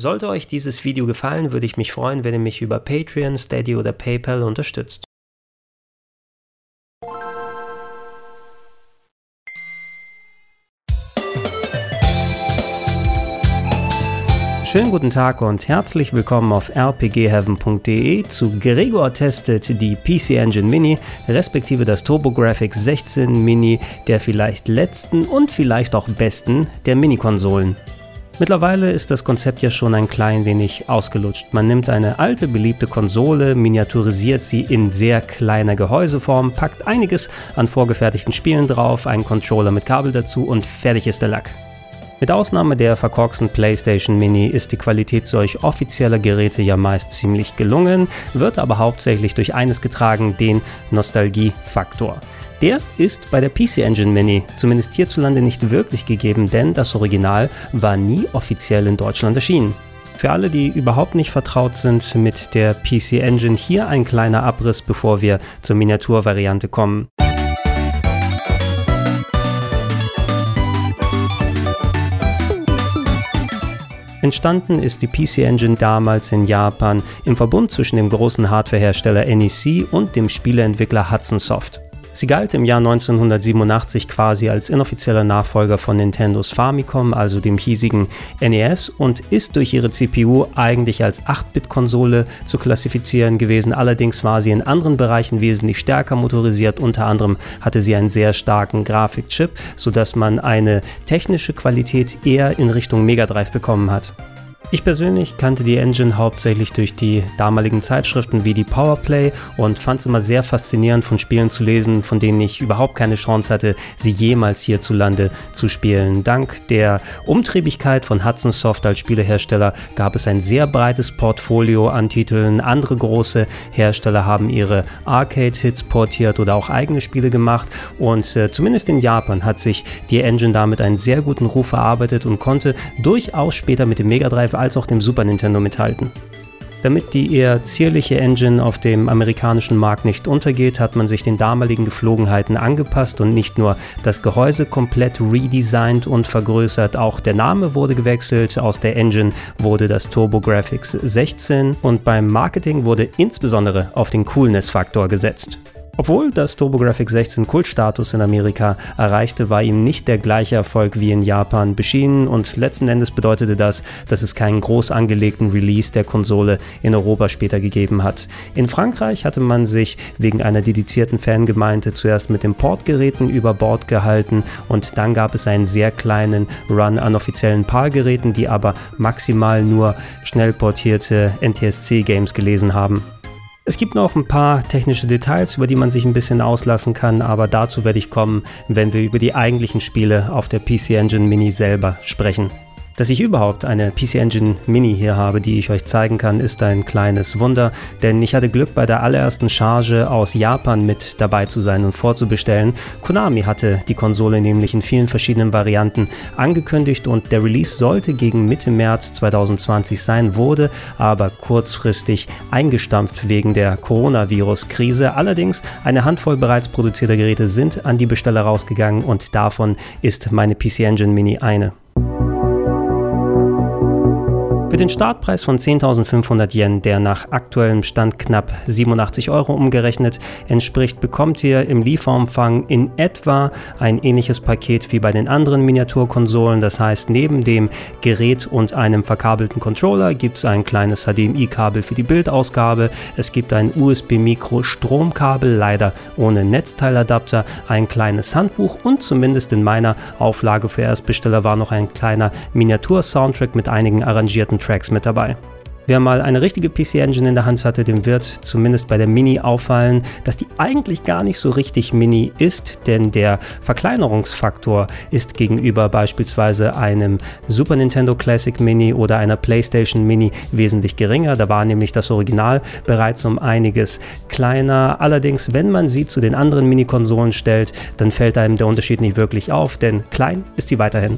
Sollte euch dieses Video gefallen, würde ich mich freuen, wenn ihr mich über Patreon, Steady oder PayPal unterstützt. Schönen guten Tag und herzlich willkommen auf rpgheaven.de zu Gregor testet die PC Engine Mini, respektive das TurboGrafx 16 Mini der vielleicht letzten und vielleicht auch besten der Mini-Konsolen. Mittlerweile ist das Konzept ja schon ein klein wenig ausgelutscht. Man nimmt eine alte beliebte Konsole, miniaturisiert sie in sehr kleiner Gehäuseform, packt einiges an vorgefertigten Spielen drauf, einen Controller mit Kabel dazu und fertig ist der Lack. Mit Ausnahme der verkorksten PlayStation Mini ist die Qualität solch offizieller Geräte ja meist ziemlich gelungen, wird aber hauptsächlich durch eines getragen, den Nostalgiefaktor. Der ist bei der PC Engine Mini zumindest hierzulande nicht wirklich gegeben, denn das Original war nie offiziell in Deutschland erschienen. Für alle, die überhaupt nicht vertraut sind mit der PC Engine, hier ein kleiner Abriss, bevor wir zur Miniaturvariante kommen. Entstanden ist die PC Engine damals in Japan im Verbund zwischen dem großen Hardwarehersteller NEC und dem Spieleentwickler Hudson Soft. Sie galt im Jahr 1987 quasi als inoffizieller Nachfolger von Nintendos Famicom, also dem hiesigen NES, und ist durch ihre CPU eigentlich als 8-Bit-Konsole zu klassifizieren gewesen. Allerdings war sie in anderen Bereichen wesentlich stärker motorisiert. Unter anderem hatte sie einen sehr starken Grafikchip, sodass man eine technische Qualität eher in Richtung Mega Drive bekommen hat. Ich persönlich kannte die Engine hauptsächlich durch die damaligen Zeitschriften wie die Powerplay und fand es immer sehr faszinierend von Spielen zu lesen, von denen ich überhaupt keine Chance hatte, sie jemals hierzulande zu spielen. Dank der Umtriebigkeit von Hudson Soft als Spielehersteller gab es ein sehr breites Portfolio an Titeln. Andere große Hersteller haben ihre Arcade-Hits portiert oder auch eigene Spiele gemacht und äh, zumindest in Japan hat sich die Engine damit einen sehr guten Ruf erarbeitet und konnte durchaus später mit dem Mega Drive als auch dem Super Nintendo mithalten. Damit die eher zierliche Engine auf dem amerikanischen Markt nicht untergeht, hat man sich den damaligen Geflogenheiten angepasst und nicht nur das Gehäuse komplett redesigned und vergrößert, auch der Name wurde gewechselt. Aus der Engine wurde das TurboGrafx 16 und beim Marketing wurde insbesondere auf den Coolness-Faktor gesetzt. Obwohl das TurboGrafx 16 Kultstatus in Amerika erreichte, war ihm nicht der gleiche Erfolg wie in Japan beschienen und letzten Endes bedeutete das, dass es keinen groß angelegten Release der Konsole in Europa später gegeben hat. In Frankreich hatte man sich wegen einer dedizierten Fangemeinde zuerst mit den Portgeräten über Bord gehalten und dann gab es einen sehr kleinen Run an offiziellen PAL-Geräten, die aber maximal nur schnell portierte NTSC-Games gelesen haben. Es gibt noch ein paar technische Details, über die man sich ein bisschen auslassen kann, aber dazu werde ich kommen, wenn wir über die eigentlichen Spiele auf der PC Engine Mini selber sprechen. Dass ich überhaupt eine PC Engine Mini hier habe, die ich euch zeigen kann, ist ein kleines Wunder, denn ich hatte Glück bei der allerersten Charge aus Japan mit dabei zu sein und vorzubestellen. Konami hatte die Konsole nämlich in vielen verschiedenen Varianten angekündigt und der Release sollte gegen Mitte März 2020 sein, wurde aber kurzfristig eingestampft wegen der Coronavirus-Krise. Allerdings eine Handvoll bereits produzierter Geräte sind an die Besteller rausgegangen und davon ist meine PC Engine Mini eine. Für den Startpreis von 10.500 Yen, der nach aktuellem Stand knapp 87 Euro umgerechnet entspricht, bekommt ihr im Lieferumfang in etwa ein ähnliches Paket wie bei den anderen Miniaturkonsolen. Das heißt, neben dem Gerät und einem verkabelten Controller gibt es ein kleines HDMI-Kabel für die Bildausgabe. Es gibt ein USB-Mikro-Stromkabel, leider ohne Netzteiladapter, ein kleines Handbuch und zumindest in meiner Auflage für Erstbesteller war noch ein kleiner Miniatur-Soundtrack mit einigen arrangierten Tracks mit dabei. Wer mal eine richtige PC Engine in der Hand hatte, dem wird zumindest bei der Mini auffallen, dass die eigentlich gar nicht so richtig Mini ist, denn der Verkleinerungsfaktor ist gegenüber beispielsweise einem Super Nintendo Classic Mini oder einer PlayStation Mini wesentlich geringer. Da war nämlich das Original bereits um einiges kleiner. Allerdings, wenn man sie zu den anderen Mini-Konsolen stellt, dann fällt einem der Unterschied nicht wirklich auf, denn klein ist sie weiterhin.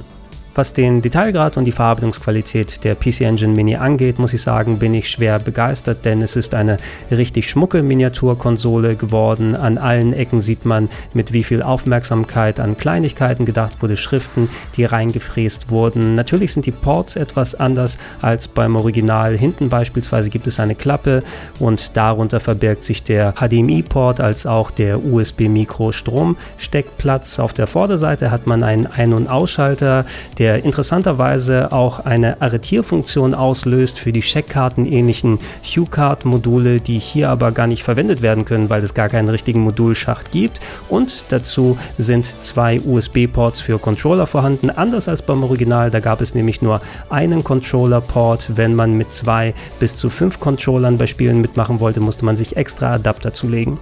Was den Detailgrad und die Verarbeitungsqualität der PC Engine Mini angeht, muss ich sagen, bin ich schwer begeistert, denn es ist eine richtig schmucke Miniaturkonsole geworden. An allen Ecken sieht man, mit wie viel Aufmerksamkeit an Kleinigkeiten gedacht wurde, Schriften, die reingefräst wurden. Natürlich sind die Ports etwas anders als beim Original. Hinten beispielsweise gibt es eine Klappe und darunter verbirgt sich der HDMI-Port als auch der USB-Mikro-Stromsteckplatz. Auf der Vorderseite hat man einen Ein- und Ausschalter, der der interessanterweise auch eine Arretierfunktion auslöst für die Checkkarten-ähnlichen Hue-Card-Module, die hier aber gar nicht verwendet werden können, weil es gar keinen richtigen Modulschacht gibt. Und dazu sind zwei USB-Ports für Controller vorhanden, anders als beim Original. Da gab es nämlich nur einen Controller-Port. Wenn man mit zwei bis zu fünf Controllern bei Spielen mitmachen wollte, musste man sich extra Adapter zulegen.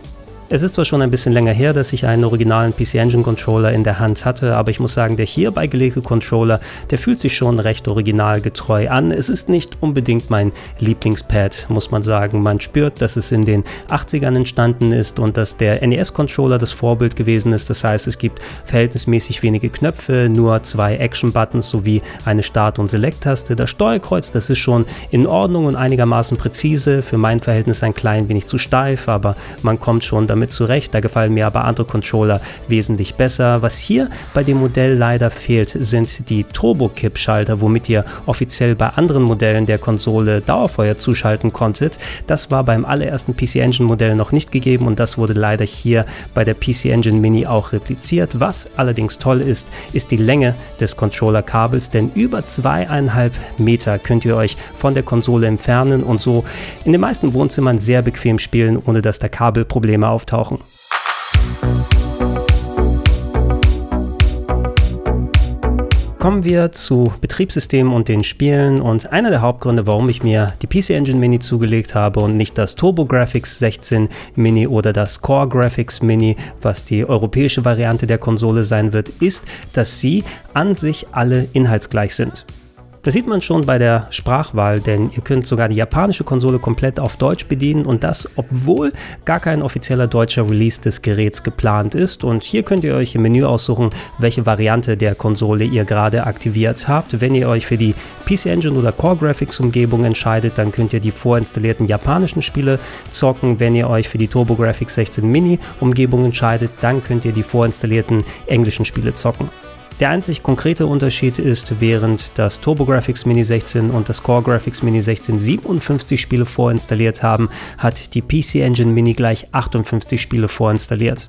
Es ist zwar schon ein bisschen länger her, dass ich einen originalen PC Engine Controller in der Hand hatte, aber ich muss sagen, der hier beigelegte Controller, der fühlt sich schon recht originalgetreu an. Es ist nicht unbedingt mein Lieblingspad, muss man sagen. Man spürt, dass es in den 80ern entstanden ist und dass der NES-Controller das Vorbild gewesen ist. Das heißt, es gibt verhältnismäßig wenige Knöpfe, nur zwei Action-Buttons sowie eine Start- und Select-Taste. Das Steuerkreuz, das ist schon in Ordnung und einigermaßen präzise. Für mein Verhältnis ein klein wenig zu steif, aber man kommt schon damit damit zurecht. Da gefallen mir aber andere Controller wesentlich besser. Was hier bei dem Modell leider fehlt, sind die Turbo-Kipp-Schalter, womit ihr offiziell bei anderen Modellen der Konsole Dauerfeuer zuschalten konntet. Das war beim allerersten PC Engine Modell noch nicht gegeben und das wurde leider hier bei der PC Engine Mini auch repliziert. Was allerdings toll ist, ist die Länge des Controller-Kabels, denn über zweieinhalb Meter könnt ihr euch von der Konsole entfernen und so in den meisten Wohnzimmern sehr bequem spielen, ohne dass da Kabelprobleme auftauchen auftauchen. Kommen wir zu Betriebssystemen und den Spielen und einer der Hauptgründe, warum ich mir die PC Engine Mini zugelegt habe und nicht das TurboGrafx 16 Mini oder das Core Graphics Mini, was die europäische Variante der Konsole sein wird, ist, dass sie an sich alle inhaltsgleich sind. Das sieht man schon bei der Sprachwahl, denn ihr könnt sogar die japanische Konsole komplett auf Deutsch bedienen und das, obwohl gar kein offizieller deutscher Release des Geräts geplant ist. Und hier könnt ihr euch im Menü aussuchen, welche Variante der Konsole ihr gerade aktiviert habt. Wenn ihr euch für die PC Engine oder Core Graphics Umgebung entscheidet, dann könnt ihr die vorinstallierten japanischen Spiele zocken. Wenn ihr euch für die TurboGrafx 16 Mini Umgebung entscheidet, dann könnt ihr die vorinstallierten englischen Spiele zocken. Der einzig konkrete Unterschied ist, während das TurboGrafx Mini 16 und das Core Graphics Mini 16 57 Spiele vorinstalliert haben, hat die PC Engine Mini gleich 58 Spiele vorinstalliert.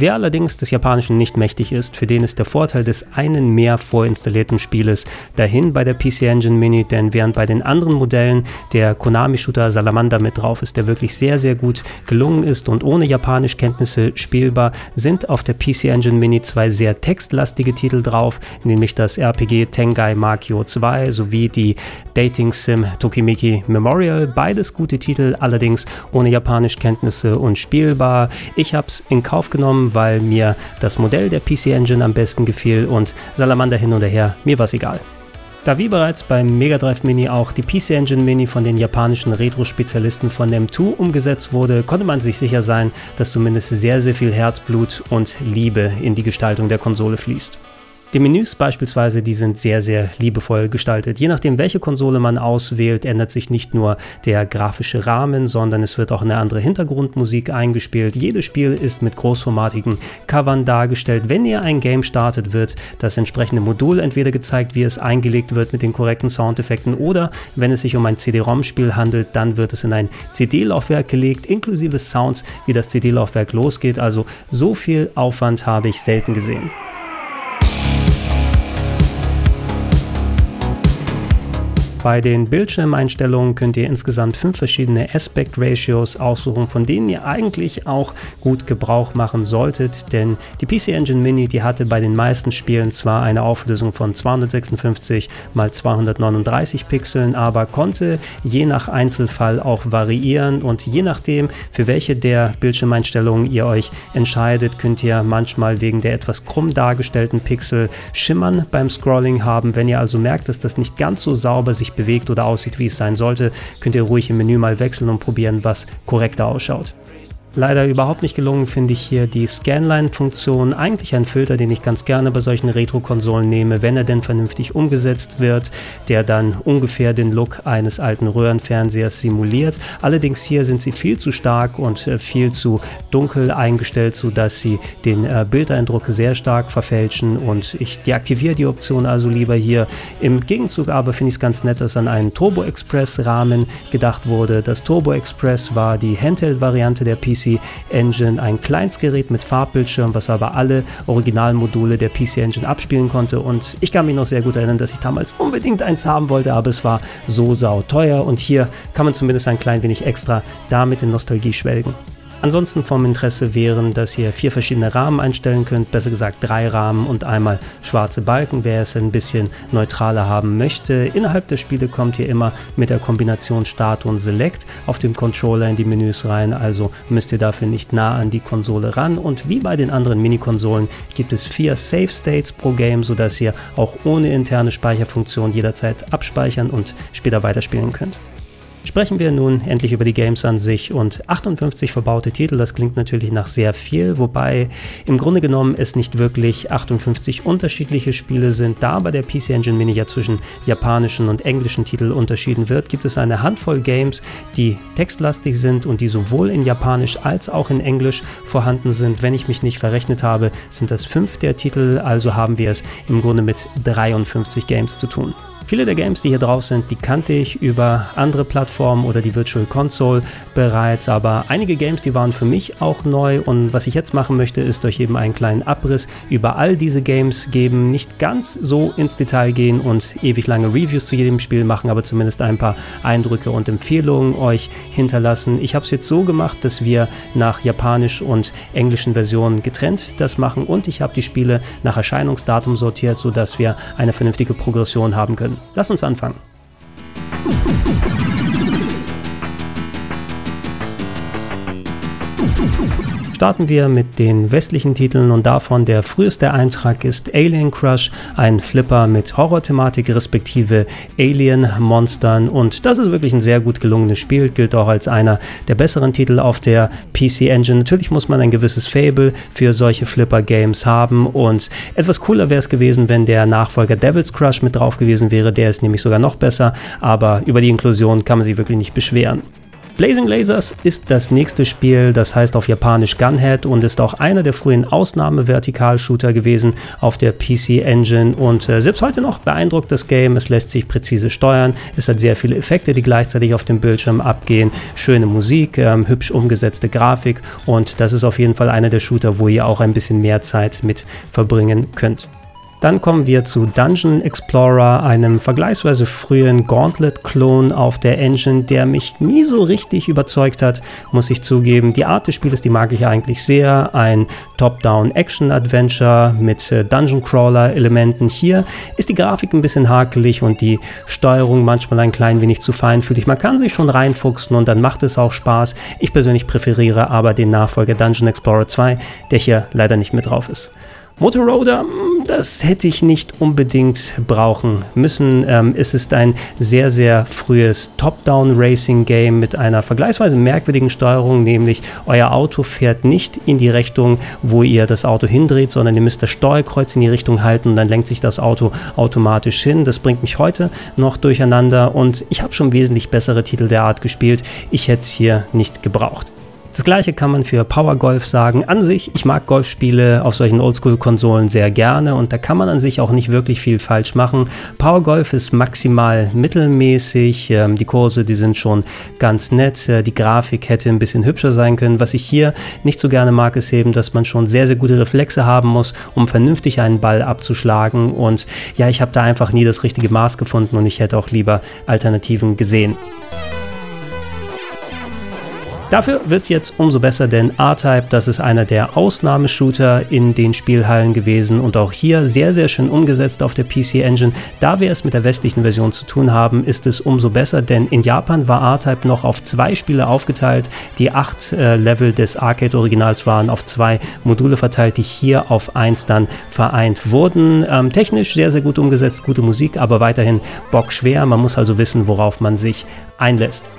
Wer allerdings des Japanischen nicht mächtig ist, für den ist der Vorteil des einen mehr vorinstallierten Spieles dahin bei der PC Engine Mini, denn während bei den anderen Modellen der Konami-Shooter Salamander mit drauf ist, der wirklich sehr, sehr gut gelungen ist und ohne Japanischkenntnisse spielbar, sind auf der PC Engine Mini zwei sehr textlastige Titel drauf, nämlich das RPG Tengai Makio 2 sowie die Dating Sim Tokimeki Memorial. Beides gute Titel, allerdings ohne Japanischkenntnisse und spielbar. Ich habe es in Kauf genommen, weil mir das Modell der PC Engine am besten gefiel und Salamander hin und her, mir war es egal. Da wie bereits beim Mega Drive Mini auch die PC Engine Mini von den japanischen Retro-Spezialisten von Nem2 umgesetzt wurde, konnte man sich sicher sein, dass zumindest sehr, sehr viel Herzblut und Liebe in die Gestaltung der Konsole fließt. Die Menüs beispielsweise, die sind sehr, sehr liebevoll gestaltet. Je nachdem, welche Konsole man auswählt, ändert sich nicht nur der grafische Rahmen, sondern es wird auch eine andere Hintergrundmusik eingespielt. Jedes Spiel ist mit großformatigen Covern dargestellt. Wenn ihr ein Game startet, wird das entsprechende Modul entweder gezeigt, wie es eingelegt wird mit den korrekten Soundeffekten oder wenn es sich um ein CD-ROM-Spiel handelt, dann wird es in ein CD-Laufwerk gelegt, inklusive Sounds, wie das CD-Laufwerk losgeht. Also so viel Aufwand habe ich selten gesehen. Bei den Bildschirmeinstellungen könnt ihr insgesamt fünf verschiedene Aspect Ratios aussuchen, von denen ihr eigentlich auch gut Gebrauch machen solltet, denn die PC Engine Mini, die hatte bei den meisten Spielen zwar eine Auflösung von 256 x 239 Pixeln, aber konnte je nach Einzelfall auch variieren und je nachdem, für welche der Bildschirmeinstellungen ihr euch entscheidet, könnt ihr manchmal wegen der etwas krumm dargestellten Pixel Schimmern beim Scrolling haben. Wenn ihr also merkt, dass das nicht ganz so sauber sich sich bewegt oder aussieht, wie es sein sollte, könnt ihr ruhig im Menü mal wechseln und probieren, was korrekter ausschaut. Leider überhaupt nicht gelungen finde ich hier die Scanline-Funktion. Eigentlich ein Filter, den ich ganz gerne bei solchen Retro-Konsolen nehme, wenn er denn vernünftig umgesetzt wird, der dann ungefähr den Look eines alten Röhrenfernsehers simuliert. Allerdings hier sind sie viel zu stark und äh, viel zu dunkel eingestellt, sodass sie den äh, Bildeindruck sehr stark verfälschen und ich deaktiviere die Option also lieber hier. Im Gegenzug aber finde ich es ganz nett, dass an einen Turbo Express Rahmen gedacht wurde. Das Turbo Express war die Handheld-Variante der PC Engine ein Kleinstgerät mit Farbbildschirm, was aber alle Originalmodule der PC Engine abspielen konnte. Und ich kann mich noch sehr gut erinnern, dass ich damals unbedingt eins haben wollte, aber es war so sauteuer. Und hier kann man zumindest ein klein wenig extra damit in Nostalgie schwelgen. Ansonsten vom Interesse wären, dass ihr vier verschiedene Rahmen einstellen könnt, besser gesagt drei Rahmen und einmal schwarze Balken, wer es ein bisschen neutraler haben möchte. Innerhalb der Spiele kommt ihr immer mit der Kombination Start und Select auf dem Controller in die Menüs rein, also müsst ihr dafür nicht nah an die Konsole ran und wie bei den anderen Mini-Konsolen gibt es vier Save States pro Game, sodass ihr auch ohne interne Speicherfunktion jederzeit abspeichern und später weiterspielen könnt. Sprechen wir nun endlich über die Games an sich und 58 verbaute Titel, das klingt natürlich nach sehr viel, wobei im Grunde genommen es nicht wirklich 58 unterschiedliche Spiele sind. Da bei der PC Engine Mini ja zwischen japanischen und englischen Titeln unterschieden wird, gibt es eine Handvoll Games, die textlastig sind und die sowohl in Japanisch als auch in Englisch vorhanden sind. Wenn ich mich nicht verrechnet habe, sind das fünf der Titel, also haben wir es im Grunde mit 53 Games zu tun. Viele der Games, die hier drauf sind, die kannte ich über andere Plattformen oder die Virtual Console bereits, aber einige Games, die waren für mich auch neu und was ich jetzt machen möchte, ist euch eben einen kleinen Abriss über all diese Games geben, nicht ganz so ins Detail gehen und ewig lange Reviews zu jedem Spiel machen, aber zumindest ein paar Eindrücke und Empfehlungen euch hinterlassen. Ich habe es jetzt so gemacht, dass wir nach japanisch und englischen Versionen getrennt das machen und ich habe die Spiele nach Erscheinungsdatum sortiert, sodass wir eine vernünftige Progression haben können. Lass uns anfangen. Starten wir mit den westlichen Titeln und davon der früheste Eintrag ist Alien Crush, ein Flipper mit Horror-Thematik respektive Alien-Monstern und das ist wirklich ein sehr gut gelungenes Spiel, gilt auch als einer der besseren Titel auf der PC Engine. Natürlich muss man ein gewisses Fable für solche Flipper-Games haben und etwas cooler wäre es gewesen, wenn der Nachfolger Devil's Crush mit drauf gewesen wäre, der ist nämlich sogar noch besser, aber über die Inklusion kann man sich wirklich nicht beschweren. Blazing Lasers ist das nächste Spiel, das heißt auf Japanisch Gunhead und ist auch einer der frühen Ausnahme-Vertical-Shooter gewesen auf der PC Engine und äh, selbst heute noch beeindruckt das Game. Es lässt sich präzise steuern, es hat sehr viele Effekte, die gleichzeitig auf dem Bildschirm abgehen, schöne Musik, ähm, hübsch umgesetzte Grafik und das ist auf jeden Fall einer der Shooter, wo ihr auch ein bisschen mehr Zeit mit verbringen könnt. Dann kommen wir zu Dungeon Explorer, einem vergleichsweise frühen Gauntlet-Klon auf der Engine, der mich nie so richtig überzeugt hat, muss ich zugeben. Die Art des Spiels, die mag ich eigentlich sehr. Ein Top-Down-Action-Adventure mit äh, Dungeon-Crawler-Elementen. Hier ist die Grafik ein bisschen hakelig und die Steuerung manchmal ein klein wenig zu feinfühlig. Man kann sich schon reinfuchsen und dann macht es auch Spaß. Ich persönlich präferiere aber den Nachfolger Dungeon Explorer 2, der hier leider nicht mit drauf ist. Motorola, hm, das hätte ich nicht unbedingt brauchen müssen. Ähm, es ist ein sehr, sehr frühes Top-Down-Racing-Game mit einer vergleichsweise merkwürdigen Steuerung, nämlich euer Auto fährt nicht in die Richtung, wo ihr das Auto hindreht, sondern ihr müsst das Steuerkreuz in die Richtung halten und dann lenkt sich das Auto automatisch hin. Das bringt mich heute noch durcheinander und ich habe schon wesentlich bessere Titel der Art gespielt. Ich hätte es hier nicht gebraucht. Das gleiche kann man für Power Golf sagen. An sich, ich mag Golfspiele auf solchen Oldschool-Konsolen sehr gerne und da kann man an sich auch nicht wirklich viel falsch machen. Power Golf ist maximal mittelmäßig, ähm, die Kurse, die sind schon ganz nett, äh, die Grafik hätte ein bisschen hübscher sein können. Was ich hier nicht so gerne mag, ist eben, dass man schon sehr, sehr gute Reflexe haben muss, um vernünftig einen Ball abzuschlagen und ja, ich habe da einfach nie das richtige Maß gefunden und ich hätte auch lieber Alternativen gesehen. Dafür wird es jetzt umso besser, denn R-Type, das ist einer der Ausnahmeshooter in den Spielhallen gewesen und auch hier sehr, sehr schön umgesetzt auf der PC Engine. Da wir es mit der westlichen Version zu tun haben, ist es umso besser, denn in Japan war R-Type noch auf zwei Spiele aufgeteilt. Die acht äh, Level des Arcade-Originals waren auf zwei Module verteilt, die hier auf eins dann vereint wurden. Ähm, technisch sehr, sehr gut umgesetzt, gute Musik, aber weiterhin bockschwer. Man muss also wissen, worauf man sich einlässt.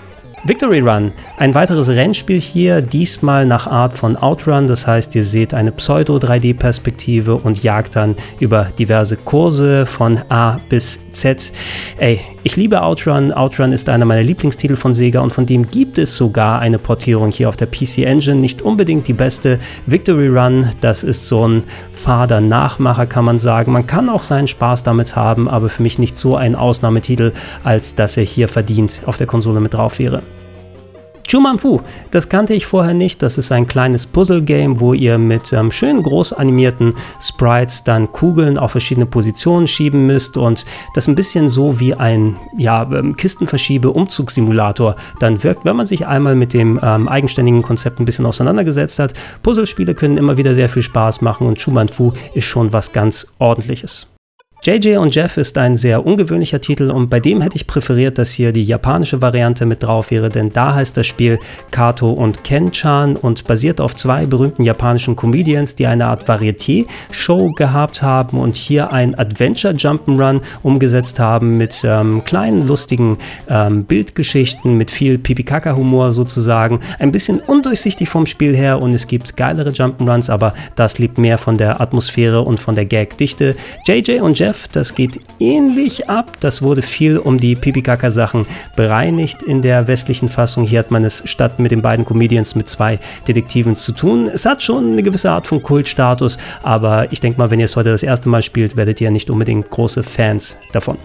Victory Run, ein weiteres Rennspiel hier, diesmal nach Art von Outrun, das heißt, ihr seht eine Pseudo-3D-Perspektive und jagt dann über diverse Kurse von A bis Z. Ey, ich liebe Outrun, Outrun ist einer meiner Lieblingstitel von Sega und von dem gibt es sogar eine Portierung hier auf der PC Engine, nicht unbedingt die beste. Victory Run, das ist so ein fader Nachmacher, kann man sagen. Man kann auch seinen Spaß damit haben, aber für mich nicht so ein Ausnahmetitel, als dass er hier verdient auf der Konsole mit drauf wäre. Chumanfu, das kannte ich vorher nicht. Das ist ein kleines Puzzle-Game, wo ihr mit ähm, schön groß animierten Sprites dann Kugeln auf verschiedene Positionen schieben müsst und das ein bisschen so wie ein ja, ähm, Kistenverschiebe-Umzugssimulator dann wirkt, wenn man sich einmal mit dem ähm, eigenständigen Konzept ein bisschen auseinandergesetzt hat. Puzzlespiele können immer wieder sehr viel Spaß machen und Chumanfu ist schon was ganz ordentliches. JJ und Jeff ist ein sehr ungewöhnlicher Titel und bei dem hätte ich präferiert, dass hier die japanische Variante mit drauf wäre, denn da heißt das Spiel Kato und Ken-chan und basiert auf zwei berühmten japanischen Comedians, die eine Art Varieté-Show gehabt haben und hier ein Adventure Jump'n'Run umgesetzt haben mit ähm, kleinen lustigen ähm, Bildgeschichten, mit viel Pipikaka-Humor sozusagen. Ein bisschen undurchsichtig vom Spiel her und es gibt geilere Jump'n'Runs, aber das liegt mehr von der Atmosphäre und von der Gag-Dichte. JJ und Jeff Chef, das geht ähnlich ab. Das wurde viel um die Pipikaka-Sachen bereinigt in der westlichen Fassung. Hier hat man es statt mit den beiden Comedians mit zwei Detektiven zu tun. Es hat schon eine gewisse Art von Kultstatus, aber ich denke mal, wenn ihr es heute das erste Mal spielt, werdet ihr nicht unbedingt große Fans davon.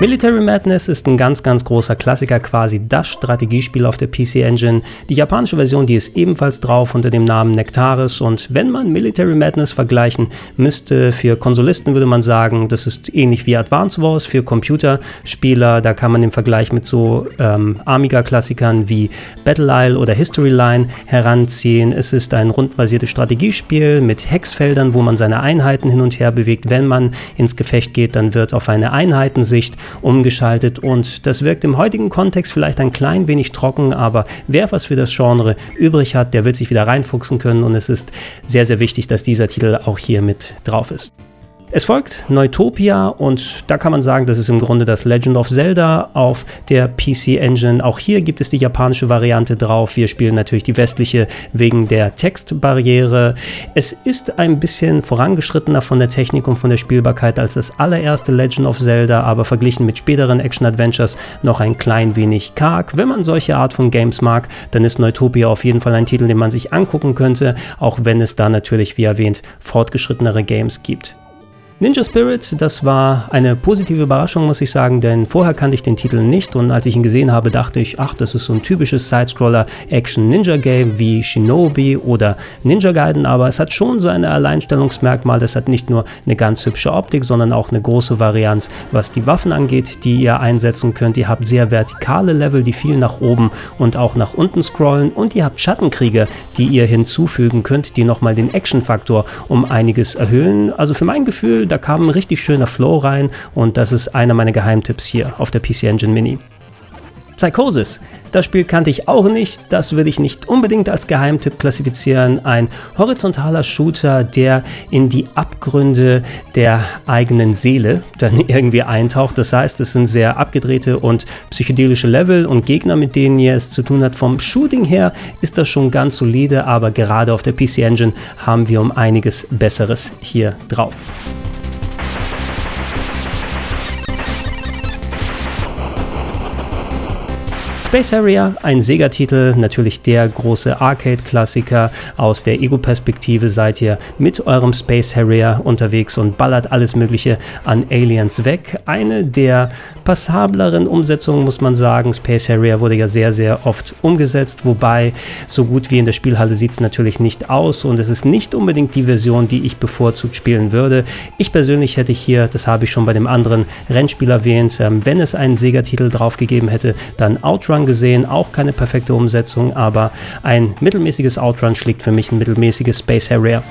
Military Madness ist ein ganz, ganz großer Klassiker, quasi das Strategiespiel auf der PC Engine. Die japanische Version, die ist ebenfalls drauf unter dem Namen Nectaris und wenn man Military Madness vergleichen müsste, für Konsolisten würde man sagen, das ist ähnlich wie Advance Wars für Computerspieler. Da kann man den Vergleich mit so ähm, Amiga-Klassikern wie Battle Isle oder History Line heranziehen. Es ist ein rundbasiertes Strategiespiel mit Hexfeldern, wo man seine Einheiten hin und her bewegt. Wenn man ins Gefecht geht, dann wird auf eine Einheitensicht umgeschaltet und das wirkt im heutigen Kontext vielleicht ein klein wenig trocken, aber wer was für das Genre übrig hat, der wird sich wieder reinfuchsen können und es ist sehr, sehr wichtig, dass dieser Titel auch hier mit drauf ist. Es folgt Neutopia und da kann man sagen, das ist im Grunde das Legend of Zelda auf der PC Engine. Auch hier gibt es die japanische Variante drauf. Wir spielen natürlich die westliche wegen der Textbarriere. Es ist ein bisschen vorangeschrittener von der Technik und von der Spielbarkeit als das allererste Legend of Zelda, aber verglichen mit späteren Action-Adventures noch ein klein wenig karg. Wenn man solche Art von Games mag, dann ist Neutopia auf jeden Fall ein Titel, den man sich angucken könnte, auch wenn es da natürlich, wie erwähnt, fortgeschrittenere Games gibt. Ninja Spirit, das war eine positive Überraschung, muss ich sagen, denn vorher kannte ich den Titel nicht und als ich ihn gesehen habe, dachte ich, ach, das ist so ein typisches Sidescroller-Action-Ninja-Game wie Shinobi oder Ninja Gaiden, aber es hat schon seine Alleinstellungsmerkmale. Es hat nicht nur eine ganz hübsche Optik, sondern auch eine große Varianz, was die Waffen angeht, die ihr einsetzen könnt. Ihr habt sehr vertikale Level, die viel nach oben und auch nach unten scrollen und ihr habt Schattenkriege, die ihr hinzufügen könnt, die nochmal den Action-Faktor um einiges erhöhen. Also für mein Gefühl, da kam ein richtig schöner Flow rein und das ist einer meiner Geheimtipps hier auf der PC Engine Mini. Psychosis. Das Spiel kannte ich auch nicht, das würde ich nicht unbedingt als Geheimtipp klassifizieren. Ein horizontaler Shooter, der in die Abgründe der eigenen Seele dann irgendwie eintaucht. Das heißt, es sind sehr abgedrehte und psychedelische Level und Gegner, mit denen ihr es zu tun habt. Vom Shooting her ist das schon ganz solide, aber gerade auf der PC Engine haben wir um einiges Besseres hier drauf. Space Harrier, ein Sega-Titel, natürlich der große Arcade-Klassiker. Aus der Ego-Perspektive seid ihr mit eurem Space Harrier unterwegs und ballert alles Mögliche an Aliens weg. Eine der passableren Umsetzungen, muss man sagen. Space Harrier wurde ja sehr, sehr oft umgesetzt, wobei so gut wie in der Spielhalle sieht es natürlich nicht aus und es ist nicht unbedingt die Version, die ich bevorzugt spielen würde. Ich persönlich hätte hier, das habe ich schon bei dem anderen Rennspiel erwähnt, ähm, wenn es einen Sega-Titel draufgegeben hätte, dann Outrun Outrun gesehen, auch keine perfekte Umsetzung, aber ein mittelmäßiges Outrun schlägt für mich ein mittelmäßiges Space Harrier.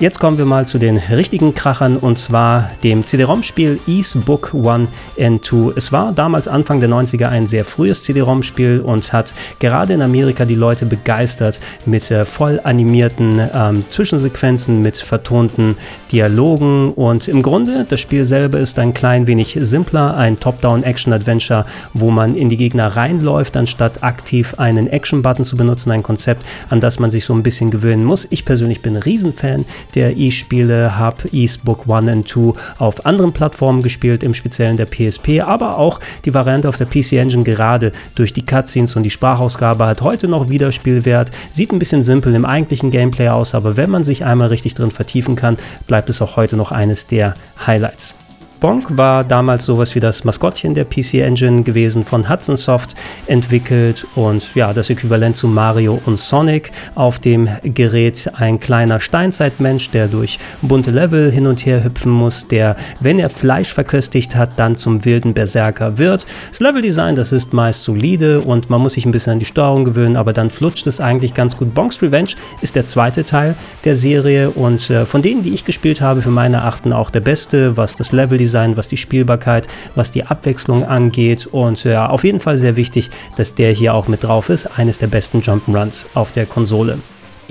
Jetzt kommen wir mal zu den richtigen Krachern und zwar dem CD-ROM-Spiel Ease Book 1 and 2. Es war damals Anfang der 90er ein sehr frühes CD-ROM-Spiel und hat gerade in Amerika die Leute begeistert mit äh, voll animierten ähm, Zwischensequenzen, mit vertonten Dialogen und im Grunde, das Spiel selber ist ein klein wenig simpler, ein Top-Down-Action-Adventure, wo man in die Gegner reinläuft, anstatt aktiv einen Action-Button zu benutzen, ein Konzept, an das man sich so ein bisschen gewöhnen muss. Ich persönlich bin Riesenfan der E-Spiele, habe Eastbook 1 und 2 auf anderen Plattformen gespielt, im Speziellen der PSP, aber auch die Variante auf der PC Engine gerade durch die Cutscenes und die Sprachausgabe hat heute noch Wiederspielwert. Sieht ein bisschen simpel im eigentlichen Gameplay aus, aber wenn man sich einmal richtig drin vertiefen kann, bleibt es auch heute noch eines der Highlights. Bonk war damals sowas wie das Maskottchen der PC Engine gewesen, von Hudson Soft entwickelt und ja, das Äquivalent zu Mario und Sonic. Auf dem Gerät ein kleiner Steinzeitmensch, der durch bunte Level hin und her hüpfen muss, der, wenn er Fleisch verköstigt hat, dann zum wilden Berserker wird. Das Leveldesign, das ist meist solide und man muss sich ein bisschen an die Steuerung gewöhnen, aber dann flutscht es eigentlich ganz gut. Bonks Revenge ist der zweite Teil der Serie und äh, von denen, die ich gespielt habe, für meine Achten auch der beste, was das Leveldesign sein, was die Spielbarkeit, was die Abwechslung angeht. Und ja, auf jeden Fall sehr wichtig, dass der hier auch mit drauf ist. Eines der besten Jump'n'Runs auf der Konsole.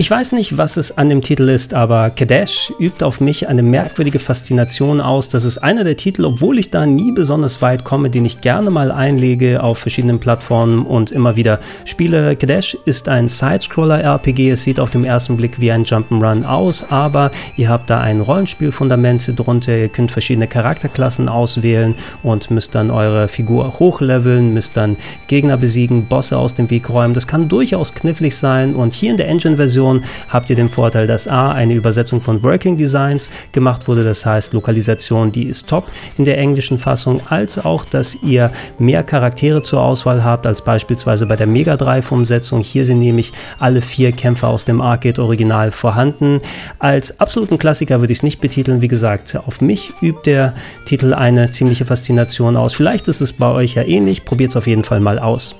Ich weiß nicht, was es an dem Titel ist, aber Kadesh übt auf mich eine merkwürdige Faszination aus. Das ist einer der Titel, obwohl ich da nie besonders weit komme, den ich gerne mal einlege auf verschiedenen Plattformen und immer wieder spiele. Kadesh ist ein Sidescroller-RPG. Es sieht auf den ersten Blick wie ein Jump'n'Run aus, aber ihr habt da ein Rollenspielfundament drunter. Ihr könnt verschiedene Charakterklassen auswählen und müsst dann eure Figur hochleveln, müsst dann Gegner besiegen, Bosse aus dem Weg räumen. Das kann durchaus knifflig sein und hier in der Engine-Version Version habt ihr den Vorteil, dass A, eine Übersetzung von Working Designs gemacht wurde, das heißt Lokalisation, die ist top in der englischen Fassung, als auch, dass ihr mehr Charaktere zur Auswahl habt, als beispielsweise bei der Mega Drive Umsetzung. Hier sind nämlich alle vier Kämpfer aus dem Arcade Original vorhanden. Als absoluten Klassiker würde ich es nicht betiteln. Wie gesagt, auf mich übt der Titel eine ziemliche Faszination aus. Vielleicht ist es bei euch ja ähnlich. Probiert es auf jeden Fall mal aus.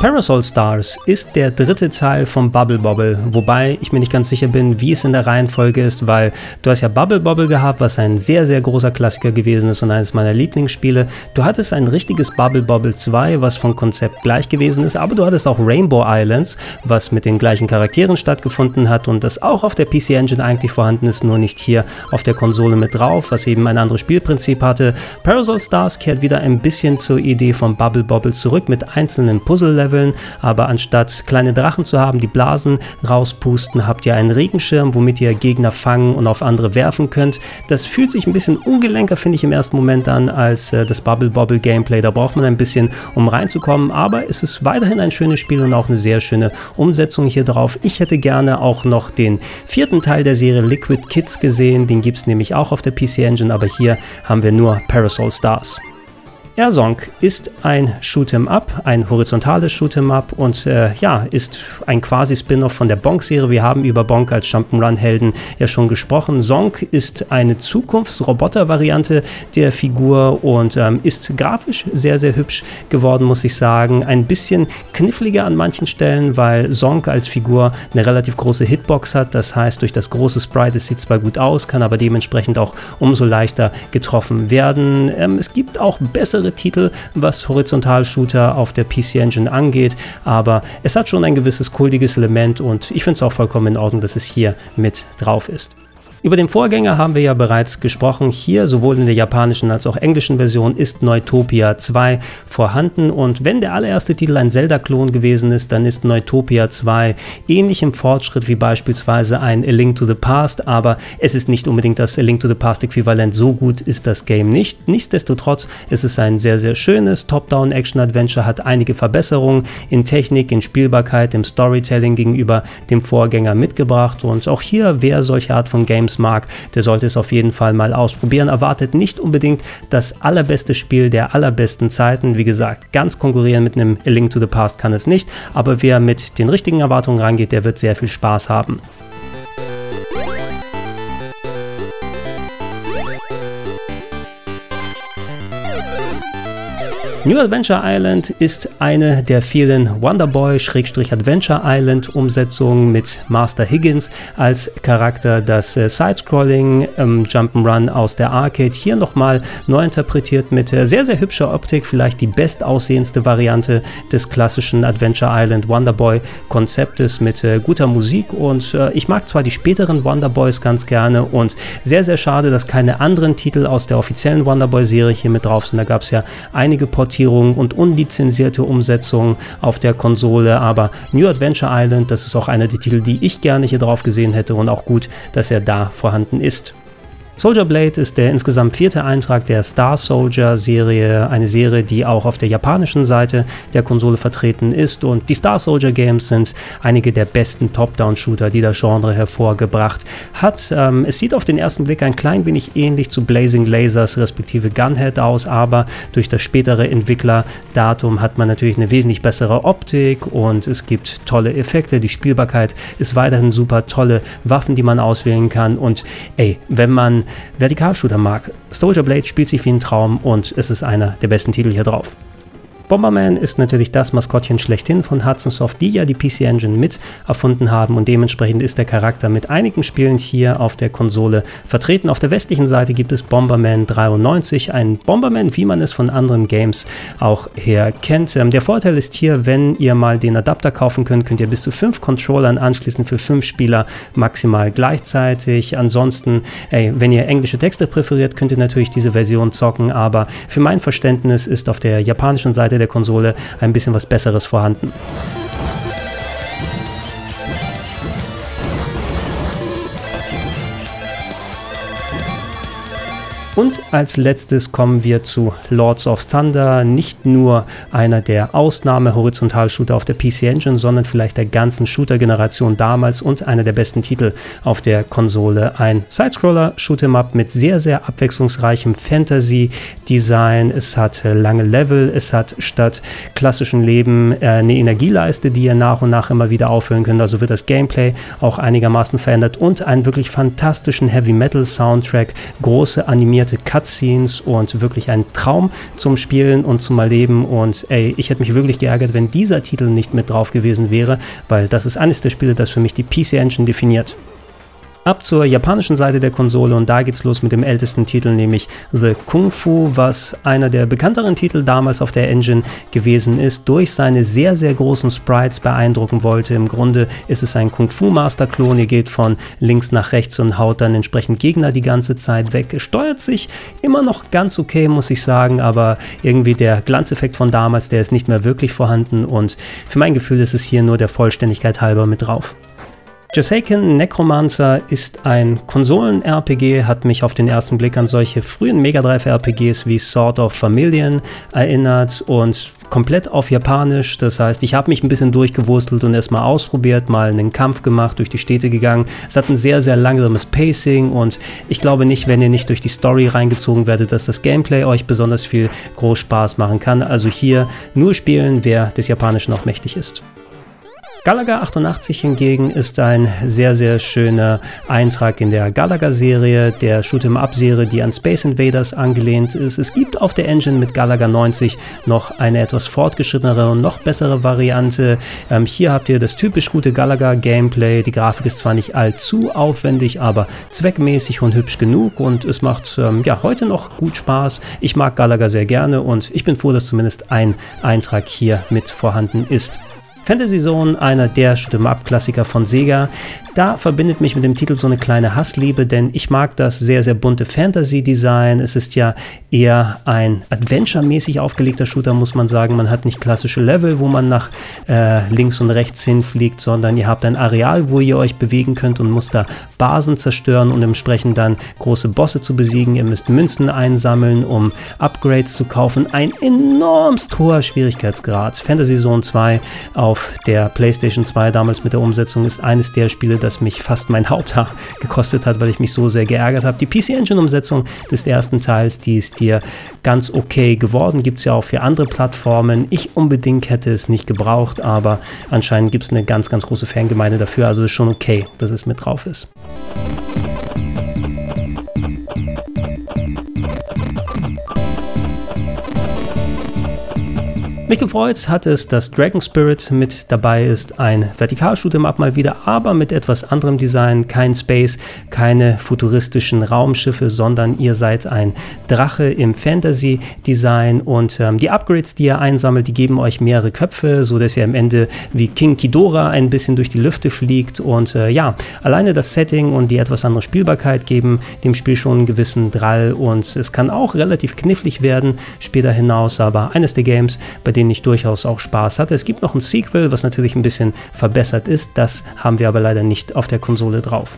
Parasol Stars ist der dritte Teil von Bubble Bobble, wobei ich mir nicht ganz sicher bin, wie es in der Reihenfolge ist, weil du hast ja Bubble Bobble gehabt, was ein sehr, sehr großer Klassiker gewesen ist und eines meiner Lieblingsspiele. Du hattest ein richtiges Bubble Bobble 2, was vom Konzept gleich gewesen ist, aber du hattest auch Rainbow Islands, was mit den gleichen Charakteren stattgefunden hat und das auch auf der PC Engine eigentlich vorhanden ist, nur nicht hier auf der Konsole mit drauf, was eben ein anderes Spielprinzip hatte. Parasol Stars kehrt wieder ein bisschen zur Idee von Bubble Bobble zurück mit einzelnen Puzzle-Levels Leveln, aber anstatt kleine Drachen zu haben, die Blasen rauspusten, habt ihr einen Regenschirm, womit ihr Gegner fangen und auf andere werfen könnt. Das fühlt sich ein bisschen ungelenker, finde ich im ersten Moment an, als äh, das Bubble Bobble Gameplay. Da braucht man ein bisschen, um reinzukommen, aber es ist weiterhin ein schönes Spiel und auch eine sehr schöne Umsetzung hier drauf. Ich hätte gerne auch noch den vierten Teil der Serie Liquid Kids gesehen, den gibt es nämlich auch auf der PC Engine, aber hier haben wir nur Parasol Stars. Airsonk ist ein Shoot'em Up, ein horizontales Shoot'em Up und äh, ja, ist ein quasi Spin-off von der Bonk-Serie. Wir haben über Bonk als Jump'n'Run-Helden ja schon gesprochen. Zonk ist eine Zukunftsroboter-Variante der Figur und ähm, ist grafisch sehr, sehr hübsch geworden, muss ich sagen. Ein bisschen kniffliger an manchen Stellen, weil Zonk als Figur eine relativ große Hitbox hat. Das heißt, durch das große Sprite, es sieht zwar gut aus, kann aber dementsprechend auch umso leichter getroffen werden. Ähm, es gibt auch bessere andere Titel, was Horizontal-Shooter auf der PC Engine angeht, aber es hat schon ein gewisses kultiges Element und ich finde es auch vollkommen in Ordnung, dass es hier mit drauf ist. Über den Vorgänger haben wir ja bereits gesprochen. Hier, sowohl in der japanischen als auch englischen Version, ist Neutopia 2 vorhanden. Und wenn der allererste Titel ein Zelda-Klon gewesen ist, dann ist Neutopia 2 ähnlich im Fortschritt wie beispielsweise ein A Link to the Past. Aber es ist nicht unbedingt das A Link to the Past-Äquivalent. So gut ist das Game nicht. Nichtsdestotrotz ist es ein sehr, sehr schönes Top-Down-Action-Adventure, hat einige Verbesserungen in Technik, in Spielbarkeit, im Storytelling gegenüber dem Vorgänger mitgebracht. Und auch hier, wer solche Art von Games Games mag, der sollte es auf jeden Fall mal ausprobieren. Erwartet nicht unbedingt das allerbeste Spiel der allerbesten Zeiten. Wie gesagt, ganz konkurrieren mit einem A Link to the Past kann es nicht, aber wer mit den richtigen Erwartungen rangeht, der wird sehr viel Spaß haben. New Adventure Island ist eine der vielen Wonderboy-Adventure Island Umsetzungen mit Master Higgins als Charakter. Das äh, Sidescrolling ähm, Jump'n'Run aus der Arcade hier nochmal neu interpretiert mit äh, sehr, sehr hübscher Optik. Vielleicht die bestaussehendste Variante des klassischen Adventure Island Wonderboy Konzeptes mit äh, guter Musik. Und äh, ich mag zwar die späteren Wonderboys ganz gerne und sehr, sehr schade, dass keine anderen Titel aus der offiziellen Wonderboy Serie hier mit drauf sind. Da gab es ja einige Portierungen Portierungen und unlizenzierte Umsetzungen auf der Konsole. Aber New Adventure Island, das ist auch einer der Titel, die ich gerne hier drauf gesehen hätte und auch gut, dass er da vorhanden ist. Soldier Blade ist der insgesamt vierte Eintrag der Star Soldier Serie, eine Serie, die auch auf der japanischen Seite der Konsole vertreten ist. Und die Star Soldier Games sind einige der besten Top-Down-Shooter, die das Genre hervorgebracht hat. Ähm, es sieht auf den ersten Blick ein klein wenig ähnlich zu Blazing Lasers respektive Gunhead aus, aber durch das spätere Entwicklerdatum hat man natürlich eine wesentlich bessere Optik und es gibt tolle Effekte. Die Spielbarkeit ist weiterhin super, tolle Waffen, die man auswählen kann. Und ey, wenn man Vertikalshooter mag. Soldier Blade spielt sich wie ein Traum und es ist einer der besten Titel hier drauf. Bomberman ist natürlich das Maskottchen schlechthin von Hudson Soft, die ja die PC Engine mit erfunden haben und dementsprechend ist der Charakter mit einigen Spielen hier auf der Konsole vertreten. Auf der westlichen Seite gibt es Bomberman 93, ein Bomberman, wie man es von anderen Games auch her kennt. Ähm, der Vorteil ist hier, wenn ihr mal den Adapter kaufen könnt, könnt ihr bis zu fünf Controllern anschließen für fünf Spieler maximal gleichzeitig. Ansonsten, ey, wenn ihr englische Texte präferiert, könnt ihr natürlich diese Version zocken, aber für mein Verständnis ist auf der japanischen Seite der Konsole ein bisschen was Besseres vorhanden. Und als letztes kommen wir zu Lords of Thunder, nicht nur einer der Ausnahme-Horizontal-Shooter auf der PC Engine, sondern vielleicht der ganzen Shooter-Generation damals und einer der besten Titel auf der Konsole. Ein Sidescroller-Shoot'em-up mit sehr, sehr abwechslungsreichem Fantasy-Design. Es hat lange Level, es hat statt klassischen Leben äh, eine Energieleiste, die ihr nach und nach immer wieder auffüllen könnt. Also wird das Gameplay auch einigermaßen verändert und einen wirklich fantastischen Heavy-Metal-Soundtrack, große animierte animierte Cutscenes und wirklich ein Traum zum Spielen und zum Erleben. Und ey, ich hätte mich wirklich geärgert, wenn dieser Titel nicht mit drauf gewesen wäre, weil das ist eines der Spiele, das für mich die PC Engine definiert ab zur japanischen Seite der Konsole und da geht's los mit dem ältesten Titel, nämlich The Kung Fu, was einer der bekannteren Titel damals auf der Engine gewesen ist, durch seine sehr, sehr großen Sprites beeindrucken wollte. Im Grunde ist es ein Kung Fu Master Klon, ihr geht von links nach rechts und haut dann entsprechend Gegner die ganze Zeit weg. Steuert sich immer noch ganz okay, muss ich sagen, aber irgendwie der Glanzeffekt von damals, der ist nicht mehr wirklich vorhanden und für mein Gefühl ist es hier nur der Vollständigkeit halber mit drauf. Jasaken Necromancer ist ein Konsolen-RPG, hat mich auf den ersten Blick an solche frühen Mega Drive-RPGs wie Sword of Familian erinnert und komplett auf Japanisch. Das heißt, ich habe mich ein bisschen durchgewurstelt und erstmal ausprobiert, mal einen Kampf gemacht, durch die Städte gegangen. Es hat ein sehr, sehr langsames Pacing und ich glaube nicht, wenn ihr nicht durch die Story reingezogen werdet, dass das Gameplay euch besonders viel groß Spaß machen kann. Also hier nur spielen, wer des Japanischen auch mächtig ist. Galaga 88 hingegen ist ein sehr, sehr schöner Eintrag in der Galaga-Serie, der Shoot'em-Up-Serie, die an Space Invaders angelehnt ist. Es gibt auf der Engine mit Galaga 90 noch eine etwas fortgeschrittenere und noch bessere Variante. Ähm, hier habt ihr das typisch gute Galaga-Gameplay. Die Grafik ist zwar nicht allzu aufwendig, aber zweckmäßig und hübsch genug und es macht ähm, ja heute noch gut Spaß. Ich mag Galaga sehr gerne und ich bin froh, dass zumindest ein Eintrag hier mit vorhanden ist. Fantasy Zone, einer der Shoot'em-up-Klassiker von Sega, da verbindet mich mit dem Titel so eine kleine Hassliebe, denn ich mag das sehr, sehr bunte Fantasy-Design. Es ist ja eher ein Adventure-mäßig aufgelegter Shooter, muss man sagen. Man hat nicht klassische Level, wo man nach äh, links und rechts hinfliegt, sondern ihr habt ein Areal, wo ihr euch bewegen könnt und müsst da Basen zerstören und entsprechend dann große Bosse zu besiegen. Ihr müsst Münzen einsammeln, um Upgrades zu kaufen. Ein enormst hoher Schwierigkeitsgrad. Fantasy Zone 2 auf der PlayStation 2 damals mit der Umsetzung ist eines der Spiele, das das mich fast mein Haupthaar gekostet hat, weil ich mich so sehr geärgert habe. Die PC Engine Umsetzung des ersten Teils, die ist dir ganz okay geworden, gibt es ja auch für andere Plattformen. Ich unbedingt hätte es nicht gebraucht, aber anscheinend gibt es eine ganz, ganz große Fangemeinde dafür. Also ist schon okay, dass es mit drauf ist. Mich gefreut hat es, dass Dragon Spirit mit dabei ist. Ein Vertikalshoot'em-up mal wieder, aber mit etwas anderem Design. Kein Space, keine futuristischen Raumschiffe, sondern ihr seid ein Drache im Fantasy-Design. Und ähm, die Upgrades, die ihr einsammelt, die geben euch mehrere Köpfe, so dass ihr am Ende wie King Kidora ein bisschen durch die Lüfte fliegt. Und äh, ja, alleine das Setting und die etwas andere Spielbarkeit geben dem Spiel schon einen gewissen Drall. Und es kann auch relativ knifflig werden später hinaus, aber eines der Games, bei denen ich durchaus auch Spaß hatte. Es gibt noch ein Sequel, was natürlich ein bisschen verbessert ist. Das haben wir aber leider nicht auf der Konsole drauf.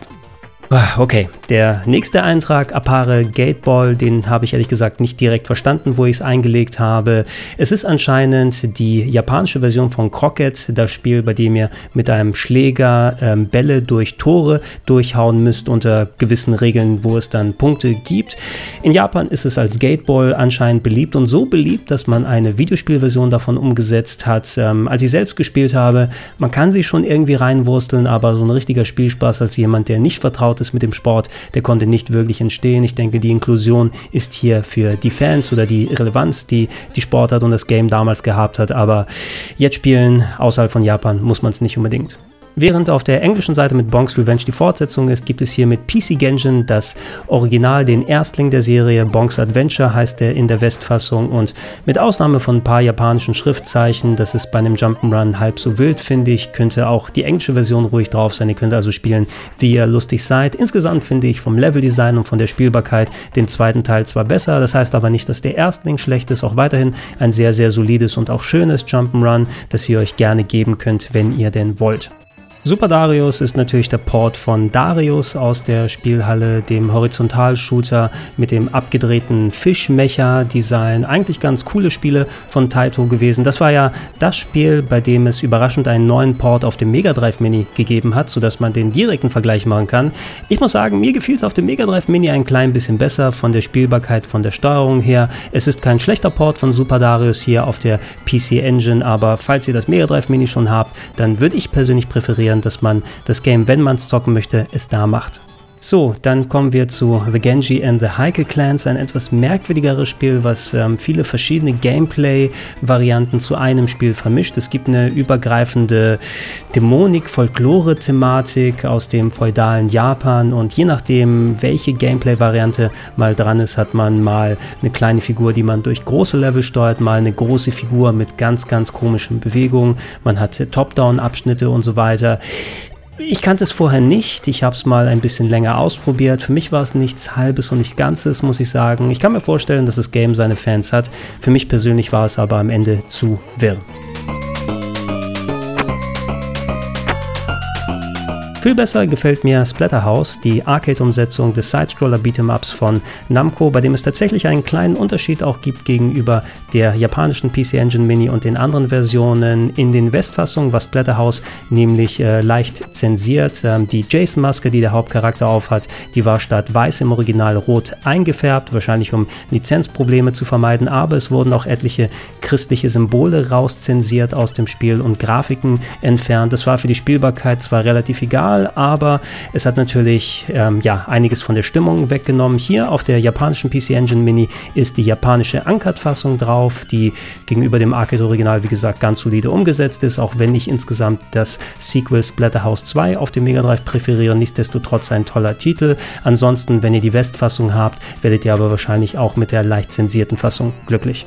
Ah, okay, der nächste Eintrag, Apare Gateball, den habe ich ehrlich gesagt nicht direkt verstanden, wo ich es eingelegt habe. Es ist anscheinend die japanische Version von Crockett, das Spiel, bei dem ihr mit einem Schläger ähm, Bälle durch Tore durchhauen müsst unter gewissen Regeln, wo es dann Punkte gibt. In Japan ist es als Gateball anscheinend beliebt und so beliebt, dass man eine Videospielversion davon umgesetzt hat. Ähm, als ich selbst gespielt habe, man kann sie schon irgendwie reinwursteln, aber so ein richtiger Spielspaß als jemand, der nicht vertraut ist mit dem Sport, der konnte nicht wirklich entstehen. Ich denke, die Inklusion ist hier für die Fans oder die Relevanz, die die Sportart und das Game damals gehabt hat. Aber jetzt spielen außerhalb von Japan muss man es nicht unbedingt. Während auf der englischen Seite mit Bonks Revenge die Fortsetzung ist, gibt es hier mit PC Genjin das Original, den Erstling der Serie. Bonks Adventure heißt er in der Westfassung und mit Ausnahme von ein paar japanischen Schriftzeichen, das ist bei einem Jump'n'Run halb so wild, finde ich, könnte auch die englische Version ruhig drauf sein. Ihr könnt also spielen, wie ihr lustig seid. Insgesamt finde ich vom Leveldesign und von der Spielbarkeit den zweiten Teil zwar besser, das heißt aber nicht, dass der Erstling schlecht ist, auch weiterhin ein sehr, sehr solides und auch schönes Jump'n'Run, das ihr euch gerne geben könnt, wenn ihr denn wollt. Super Darius ist natürlich der Port von Darius aus der Spielhalle, dem Horizontalshooter mit dem abgedrehten Fischmecher-Design. Eigentlich ganz coole Spiele von Taito gewesen. Das war ja das Spiel, bei dem es überraschend einen neuen Port auf dem Mega Drive Mini gegeben hat, sodass man den direkten Vergleich machen kann. Ich muss sagen, mir gefiel es auf dem Mega Drive Mini ein klein bisschen besser von der Spielbarkeit, von der Steuerung her. Es ist kein schlechter Port von Super Darius hier auf der PC Engine, aber falls ihr das Mega Drive Mini schon habt, dann würde ich persönlich präferieren, inspirieren, dass man das Game, wenn man es zocken möchte, es da macht. So, dann kommen wir zu The Genji and the Heike Clans, ein etwas merkwürdigeres Spiel, was ähm, viele verschiedene Gameplay-Varianten zu einem Spiel vermischt. Es gibt eine übergreifende Dämonik-Folklore-Thematik aus dem feudalen Japan und je nachdem, welche Gameplay-Variante mal dran ist, hat man mal eine kleine Figur, die man durch große Level steuert, mal eine große Figur mit ganz, ganz komischen Bewegungen. Man hat Top-Down-Abschnitte und so weiter. Ich kannte es vorher nicht. Ich habe es mal ein bisschen länger ausprobiert. Für mich war es nichts Halbes und nicht Ganzes, muss ich sagen. Ich kann mir vorstellen, dass das Game seine Fans hat. Für mich persönlich war es aber am Ende zu wirr. Viel besser gefällt mir Splatterhouse, die Arcade-Umsetzung des Sidescroller Beat'em-Ups von Namco, bei dem es tatsächlich einen kleinen Unterschied auch gibt gegenüber der japanischen PC Engine Mini und den anderen Versionen. In den Westfassungen war Splatterhouse nämlich äh, leicht zensiert. Ähm, die Jason-Maske, die der Hauptcharakter aufhat, die war statt weiß im Original rot eingefärbt, wahrscheinlich um Lizenzprobleme zu vermeiden, aber es wurden auch etliche christliche Symbole rauszensiert aus dem Spiel und Grafiken entfernt. Das war für die Spielbarkeit zwar relativ egal, Original, aber es hat natürlich ähm, ja, einiges von der Stimmung weggenommen. Hier auf der japanischen PC Engine Mini ist die japanische Uncut-Fassung drauf, die gegenüber dem Arcade-Original, wie gesagt, ganz solide umgesetzt ist, auch wenn ich insgesamt das Sequel Splatterhouse 2 auf dem Mega Drive präferiere. Nichtsdestotrotz ein toller Titel. Ansonsten, wenn ihr die Westfassung habt, werdet ihr aber wahrscheinlich auch mit der leicht zensierten Fassung glücklich.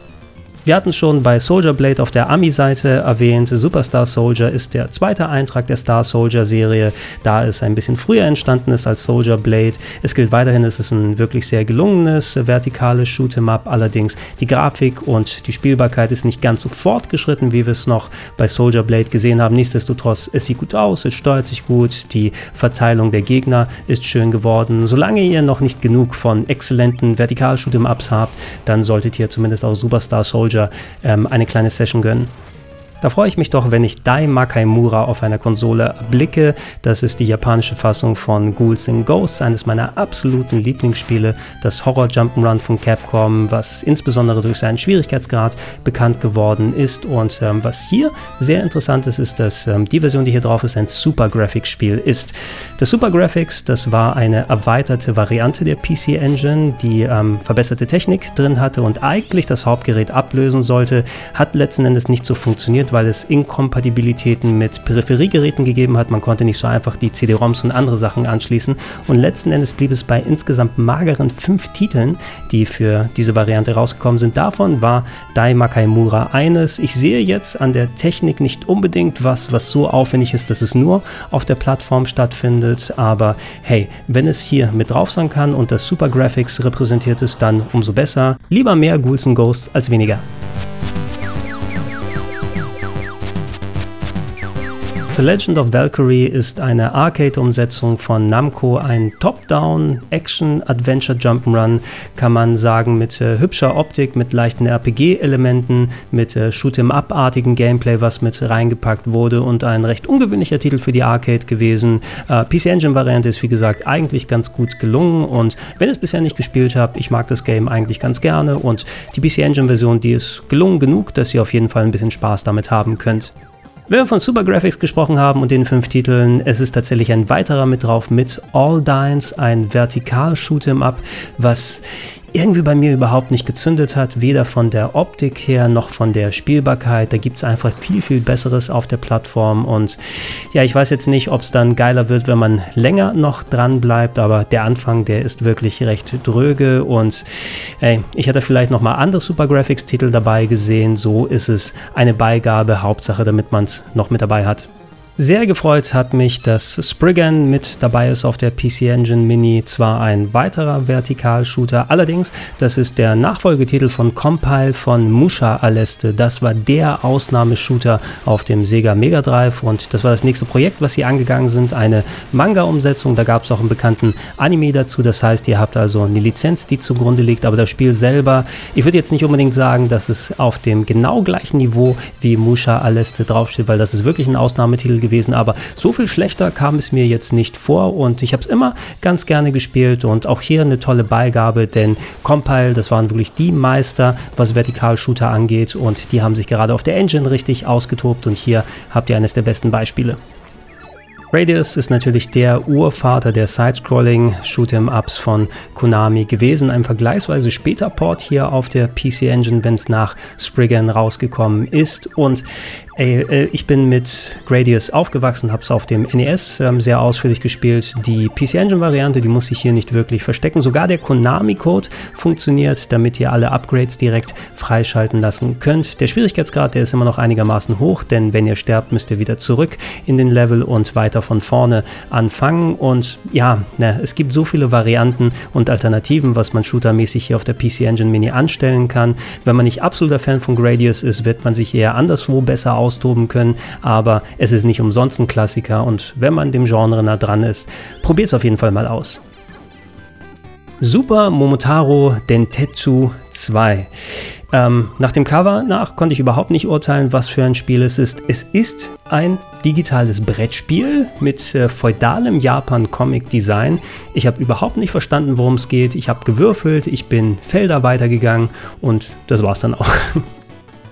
Wir hatten schon bei Soldier Blade auf der Ami-Seite erwähnt, Superstar Soldier ist der zweite Eintrag der Star Soldier-Serie, da es ein bisschen früher entstanden ist als Soldier Blade. Es gilt weiterhin, es ist ein wirklich sehr gelungenes vertikales Shoot'em-up, allerdings die Grafik und die Spielbarkeit ist nicht ganz so fortgeschritten, wie wir es noch bei Soldier Blade gesehen haben. Nichtsdestotrotz, es sieht gut aus, es steuert sich gut, die Verteilung der Gegner ist schön geworden. Solange ihr noch nicht genug von exzellenten Vertikal-Shoot'em-ups habt, dann solltet ihr zumindest auch Superstar Soldier ähm, eine kleine Session gönnen. Da freue ich mich doch, wenn ich Dai Makaimura auf einer Konsole erblicke. Das ist die japanische Fassung von Ghouls and Ghosts, eines meiner absoluten Lieblingsspiele, das Horror Jump'n'Run von Capcom, was insbesondere durch seinen Schwierigkeitsgrad bekannt geworden ist. Und ähm, was hier sehr interessant ist, ist, dass ähm, die Version, die hier drauf ist, ein Super Graphics Spiel ist. Das Super Graphics, das war eine erweiterte Variante der PC Engine, die ähm, verbesserte Technik drin hatte und eigentlich das Hauptgerät ablösen sollte, hat letzten Endes nicht so funktioniert, weil es Inkompatibilitäten mit Peripheriegeräten gegeben hat. Man konnte nicht so einfach die CD-ROMs und andere Sachen anschließen. Und letzten Endes blieb es bei insgesamt mageren fünf Titeln, die für diese Variante rausgekommen sind. Davon war Dai Makaimura eines. Ich sehe jetzt an der Technik nicht unbedingt was, was so aufwendig ist, dass es nur auf der Plattform stattfindet. Aber hey, wenn es hier mit drauf sein kann und das Super Graphics repräsentiert ist, dann umso besser. Lieber mehr Ghouls Ghosts als weniger. The Legend of Valkyrie ist eine Arcade-Umsetzung von Namco, ein Top-Down Action-Adventure Jump'n'Run, kann man sagen, mit äh, hübscher Optik, mit leichten RPG-Elementen, mit äh, Shoot'em-up-artigen Gameplay, was mit reingepackt wurde und ein recht ungewöhnlicher Titel für die Arcade gewesen. Äh, PC Engine-Variante ist wie gesagt eigentlich ganz gut gelungen und wenn ihr es bisher nicht gespielt habt, ich mag das Game eigentlich ganz gerne und die PC Engine-Version, die ist gelungen genug, dass ihr auf jeden Fall ein bisschen Spaß damit haben könnt. Wenn wir von Super Graphics gesprochen haben und den fünf Titeln, es ist tatsächlich ein weiterer mit drauf mit All Dines, ein Vertikal-Shoot'em-up, was irgendwie bei mir überhaupt nicht gezündet hat, weder von der Optik her noch von der Spielbarkeit. Da gibt es einfach viel, viel Besseres auf der Plattform und ja, ich weiß jetzt nicht, ob es dann geiler wird, wenn man länger noch dran bleibt, aber der Anfang, der ist wirklich recht dröge und ey, ich hätte vielleicht noch mal andere Super Graphics Titel dabei gesehen. So ist es eine Beigabe, Hauptsache, damit man es noch mit dabei hat. Sehr gefreut hat mich, dass Spriggan mit dabei ist auf der PC Engine Mini. Zwar ein weiterer Vertikalshooter, allerdings, das ist der Nachfolgetitel von Compile von Musha Aleste. Das war der Ausnahmeshooter auf dem Sega Mega Drive und das war das nächste Projekt, was sie angegangen sind. Eine Manga-Umsetzung, da gab es auch einen bekannten Anime dazu. Das heißt, ihr habt also eine Lizenz, die zugrunde liegt, aber das Spiel selber, ich würde jetzt nicht unbedingt sagen, dass es auf dem genau gleichen Niveau wie Musha Aleste draufsteht, weil das ist wirklich ein Ausnahmetitel gewesen, aber so viel schlechter kam es mir jetzt nicht vor und ich habe es immer ganz gerne gespielt und auch hier eine tolle Beigabe, denn Compile, das waren wirklich die Meister, was Vertikalshooter angeht und die haben sich gerade auf der Engine richtig ausgetobt und hier habt ihr eines der besten Beispiele. Radius ist natürlich der Urvater der Sidescrolling Shoot'em Ups von Konami gewesen. Ein vergleichsweise später Port hier auf der PC Engine, wenn es nach Spriggan rausgekommen ist. Und Ey, äh, ich bin mit Gradius aufgewachsen, habe es auf dem NES ähm, sehr ausführlich gespielt. Die PC Engine Variante, die muss ich hier nicht wirklich verstecken. Sogar der Konami-Code funktioniert, damit ihr alle Upgrades direkt freischalten lassen könnt. Der Schwierigkeitsgrad, der ist immer noch einigermaßen hoch, denn wenn ihr sterbt, müsst ihr wieder zurück in den Level und weiter von vorne anfangen. Und ja, ne, es gibt so viele Varianten und Alternativen, was man shootermäßig hier auf der PC Engine Mini anstellen kann. Wenn man nicht absoluter Fan von Gradius ist, wird man sich eher anderswo besser austoben können, aber es ist nicht umsonst ein Klassiker und wenn man dem Genre nah dran ist, probiert es auf jeden Fall mal aus. Super Momotaro Dentetsu 2. Ähm, nach dem Cover nach konnte ich überhaupt nicht urteilen, was für ein Spiel es ist. Es ist ein digitales Brettspiel mit äh, feudalem Japan-Comic-Design. Ich habe überhaupt nicht verstanden, worum es geht. Ich habe gewürfelt, ich bin Felder weitergegangen und das war's dann auch.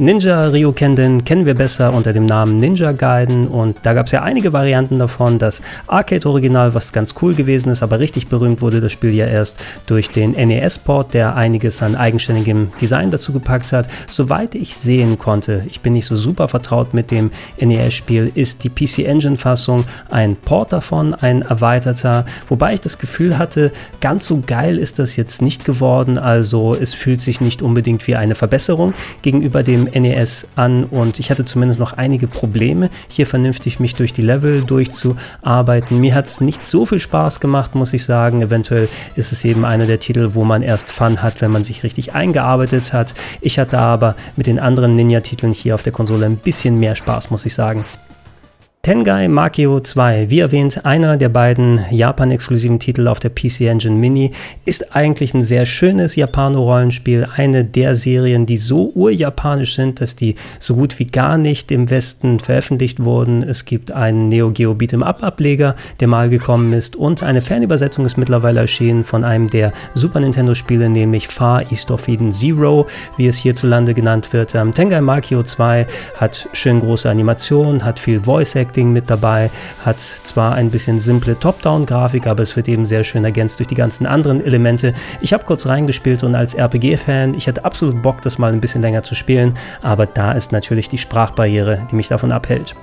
Ninja Ryukenden kennen wir besser unter dem Namen Ninja Gaiden und da gab es ja einige Varianten davon. Das Arcade-Original, was ganz cool gewesen ist, aber richtig berühmt wurde das Spiel ja erst durch den NES-Port, der einiges an eigenständigem Design dazu gepackt hat. Soweit ich sehen konnte, ich bin nicht so super vertraut mit dem NES-Spiel, ist die PC Engine-Fassung ein Port davon, ein erweiterter, wobei ich das Gefühl hatte, ganz so geil ist das jetzt nicht geworden, also es fühlt sich nicht unbedingt wie eine Verbesserung gegenüber dem NES an und ich hatte zumindest noch einige Probleme, hier vernünftig mich durch die Level durchzuarbeiten. Mir hat es nicht so viel Spaß gemacht, muss ich sagen. Eventuell ist es eben einer der Titel, wo man erst Fun hat, wenn man sich richtig eingearbeitet hat. Ich hatte aber mit den anderen Ninja-Titeln hier auf der Konsole ein bisschen mehr Spaß, muss ich sagen. Tengai Makio 2, wie erwähnt, einer der beiden Japan-exklusiven Titel auf der PC Engine Mini, ist eigentlich ein sehr schönes Japano-Rollenspiel. Eine der Serien, die so urjapanisch sind, dass die so gut wie gar nicht im Westen veröffentlicht wurden. Es gibt einen Neo Geo Beat'em Up-Ableger, der mal gekommen ist, und eine Fernübersetzung ist mittlerweile erschienen von einem der Super Nintendo-Spiele, nämlich Far East of Eden Zero, wie es hierzulande genannt wird. Ähm, Tengai Makio 2 hat schön große Animationen, hat viel Voice-Acting Acting mit dabei, hat zwar ein bisschen simple Top-Down-Grafik, aber es wird eben sehr schön ergänzt durch die ganzen anderen Elemente. Ich habe kurz reingespielt und als RPG-Fan, ich hatte absolut Bock, das mal ein bisschen länger zu spielen, aber da ist natürlich die Sprachbarriere, die mich davon abhält.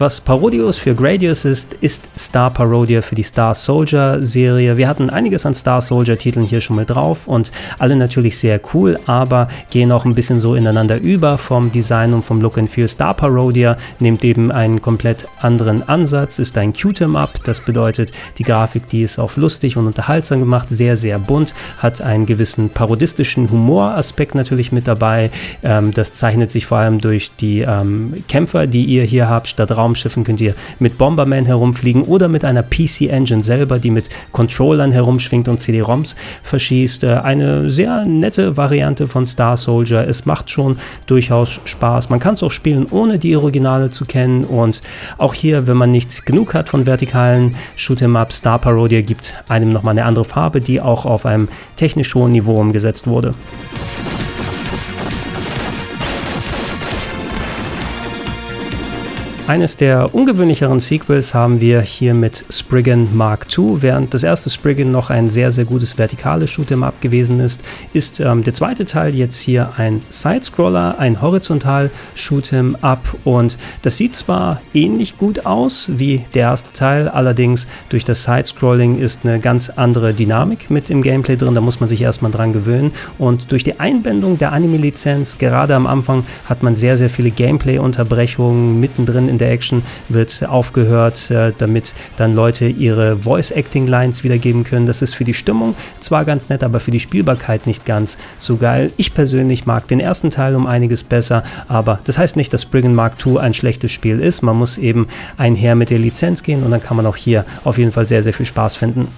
Was Parodius für Gradius ist, ist Star Parodia für die Star Soldier Serie. Wir hatten einiges an Star Soldier Titeln hier schon mal drauf und alle natürlich sehr cool, aber gehen auch ein bisschen so ineinander über vom Design und vom Look and Feel. Star Parodia nimmt eben einen komplett anderen Ansatz, ist ein Q-Tem-Up, das bedeutet, die Grafik, die ist auf lustig und unterhaltsam gemacht, sehr, sehr bunt, hat einen gewissen parodistischen Humoraspekt natürlich mit dabei. Ähm, das zeichnet sich vor allem durch die ähm, Kämpfer, die ihr hier habt, statt Raumschiffen könnt ihr mit Bomberman herumfliegen oder mit einer PC-Engine selber, die mit Controllern herumschwingt und CD-ROMs verschießt. Äh, eine sehr nette Variante von Star Soldier. Es macht schon durchaus Spaß. Man kann es auch spielen, ohne die Originale zu kennen. Und auch hier, wenn man nicht genug hat von vertikalen Shoot'em-Up, Star Parodia gibt einem nochmal eine andere Farbe, die auch auf einem technisch hohen Niveau umgesetzt wurde. Eines der ungewöhnlicheren Sequels haben wir hier mit Spriggan Mark II. Während das erste Spriggan noch ein sehr, sehr gutes vertikales Shoot'em Up gewesen ist, ist ähm, der zweite Teil jetzt hier ein Sidescroller, ein horizontal Shoot'em Up. Und das sieht zwar ähnlich gut aus wie der erste Teil, allerdings durch das Sidescrolling ist eine ganz andere Dynamik mit im Gameplay drin, da muss man sich erstmal dran gewöhnen. Und durch die Einbindung der Anime-Lizenz, gerade am Anfang, hat man sehr, sehr viele Gameplay-Unterbrechungen mittendrin in der Action wird aufgehört, äh, damit dann Leute ihre Voice-Acting-Lines wiedergeben können. Das ist für die Stimmung zwar ganz nett, aber für die Spielbarkeit nicht ganz so geil. Ich persönlich mag den ersten Teil um einiges besser, aber das heißt nicht, dass Spriggan Mark II ein schlechtes Spiel ist. Man muss eben einher mit der Lizenz gehen und dann kann man auch hier auf jeden Fall sehr, sehr viel Spaß finden.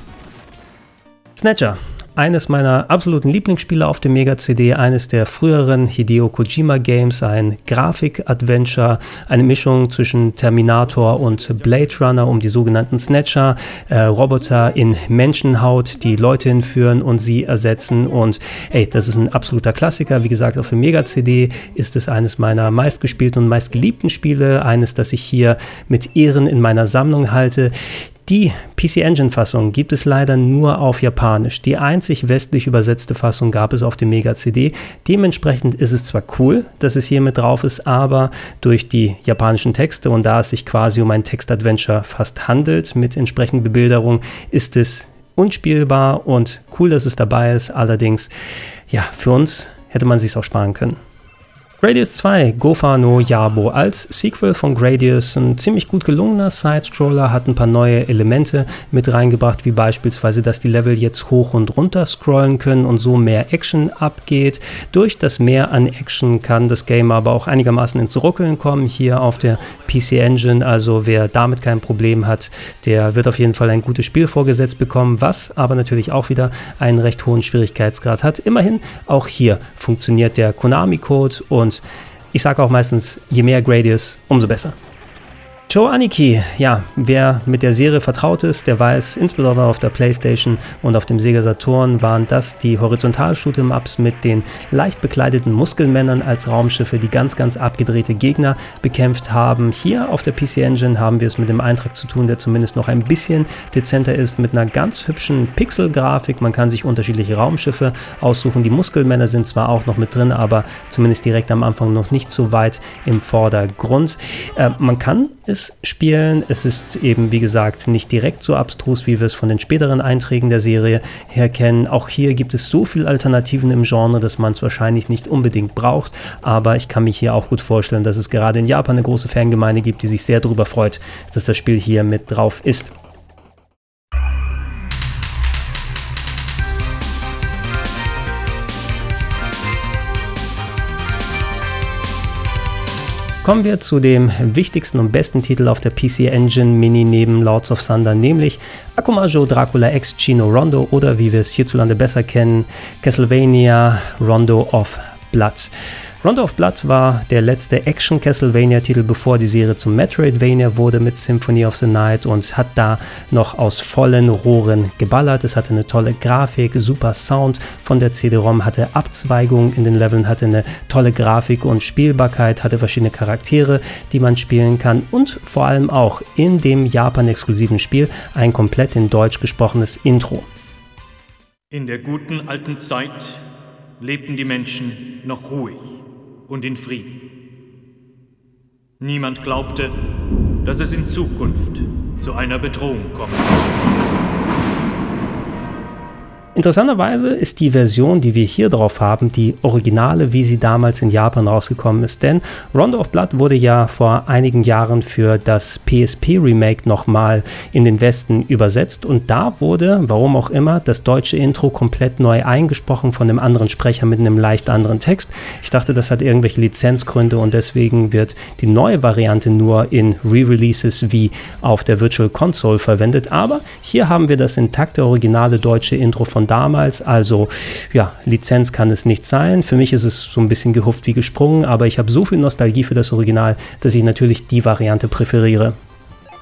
Snatcher eines meiner absoluten Lieblingsspiele auf dem Mega CD, eines der früheren Hideo Kojima Games, ein Grafik-Adventure, eine Mischung zwischen Terminator und Blade Runner um die sogenannten Snatcher, äh, Roboter in Menschenhaut, die Leute hinführen und sie ersetzen. Und ey, das ist ein absoluter Klassiker. Wie gesagt, auf dem Mega CD ist es eines meiner meistgespielten und meistgeliebten Spiele, eines, das ich hier mit Ehren in meiner Sammlung halte. Die PC Engine Fassung gibt es leider nur auf Japanisch. Die einzig westlich übersetzte Fassung gab es auf dem Mega CD. Dementsprechend ist es zwar cool, dass es hier mit drauf ist, aber durch die japanischen Texte und da es sich quasi um ein Textadventure fast handelt mit entsprechenden Bebilderung, ist es unspielbar und cool, dass es dabei ist. Allerdings, ja, für uns hätte man sich auch sparen können. Gradius 2, Gofa no Yabo, als Sequel von Gradius, ein ziemlich gut gelungener Side-Scroller, hat ein paar neue Elemente mit reingebracht, wie beispielsweise, dass die Level jetzt hoch und runter scrollen können und so mehr Action abgeht. Durch das Mehr an Action kann das Game aber auch einigermaßen ins Ruckeln kommen, hier auf der PC Engine, also wer damit kein Problem hat, der wird auf jeden Fall ein gutes Spiel vorgesetzt bekommen, was aber natürlich auch wieder einen recht hohen Schwierigkeitsgrad hat. Immerhin, auch hier funktioniert der Konami-Code und ich sage auch meistens, je mehr Gradius, umso besser. Joe Aniki, ja, wer mit der Serie vertraut ist, der weiß, insbesondere auf der PlayStation und auf dem Sega Saturn waren das die Horizontal-Shoot'em-Ups mit den leicht bekleideten Muskelmännern als Raumschiffe, die ganz, ganz abgedrehte Gegner bekämpft haben. Hier auf der PC Engine haben wir es mit dem Eintrag zu tun, der zumindest noch ein bisschen dezenter ist, mit einer ganz hübschen Pixel-Grafik. Man kann sich unterschiedliche Raumschiffe aussuchen. Die Muskelmänner sind zwar auch noch mit drin, aber zumindest direkt am Anfang noch nicht so weit im Vordergrund. Äh, man kann es spielen. Es ist eben, wie gesagt, nicht direkt so abstrus, wie wir es von den späteren Einträgen der Serie her kennen. Auch hier gibt es so viele Alternativen im Genre, dass man es wahrscheinlich nicht unbedingt braucht. Aber ich kann mich hier auch gut vorstellen, dass es gerade in Japan eine große Fangemeinde gibt, die sich sehr darüber freut, dass das Spiel hier mit drauf ist. Kommen wir zu dem wichtigsten und besten Titel auf der PC Engine Mini neben Lords of Thunder, nämlich Akumajo Dracula X Chino Rondo oder wie wir es hierzulande besser kennen, Castlevania Rondo of Blood. Rondo of Blood war der letzte Action-Castlevania-Titel, bevor die Serie zum Metroidvania wurde mit Symphony of the Night und hat da noch aus vollen Rohren geballert. Es hatte eine tolle Grafik, super Sound von der CD-ROM, hatte Abzweigungen in den Leveln, hatte eine tolle Grafik und Spielbarkeit, hatte verschiedene Charaktere, die man spielen kann und vor allem auch in dem Japan-exklusiven Spiel ein komplett in Deutsch gesprochenes Intro. In der guten alten Zeit lebten die Menschen noch ruhig und in Frieden. Niemand glaubte, dass es in Zukunft zu einer Bedrohung kommt. Interessanterweise ist die Version, die wir hier drauf haben, die originale, wie sie damals in Japan rausgekommen ist. Denn Rondo of Blood wurde ja vor einigen Jahren für das PSP-Remake nochmal in den Westen übersetzt. Und da wurde, warum auch immer, das deutsche Intro komplett neu eingesprochen von einem anderen Sprecher mit einem leicht anderen Text. Ich dachte, das hat irgendwelche Lizenzgründe und deswegen wird die neue Variante nur in Re-Releases wie auf der Virtual Console verwendet. Aber hier haben wir das intakte originale deutsche Intro von damals. Also ja, Lizenz kann es nicht sein. Für mich ist es so ein bisschen gehufft wie gesprungen, aber ich habe so viel Nostalgie für das Original, dass ich natürlich die Variante präferiere.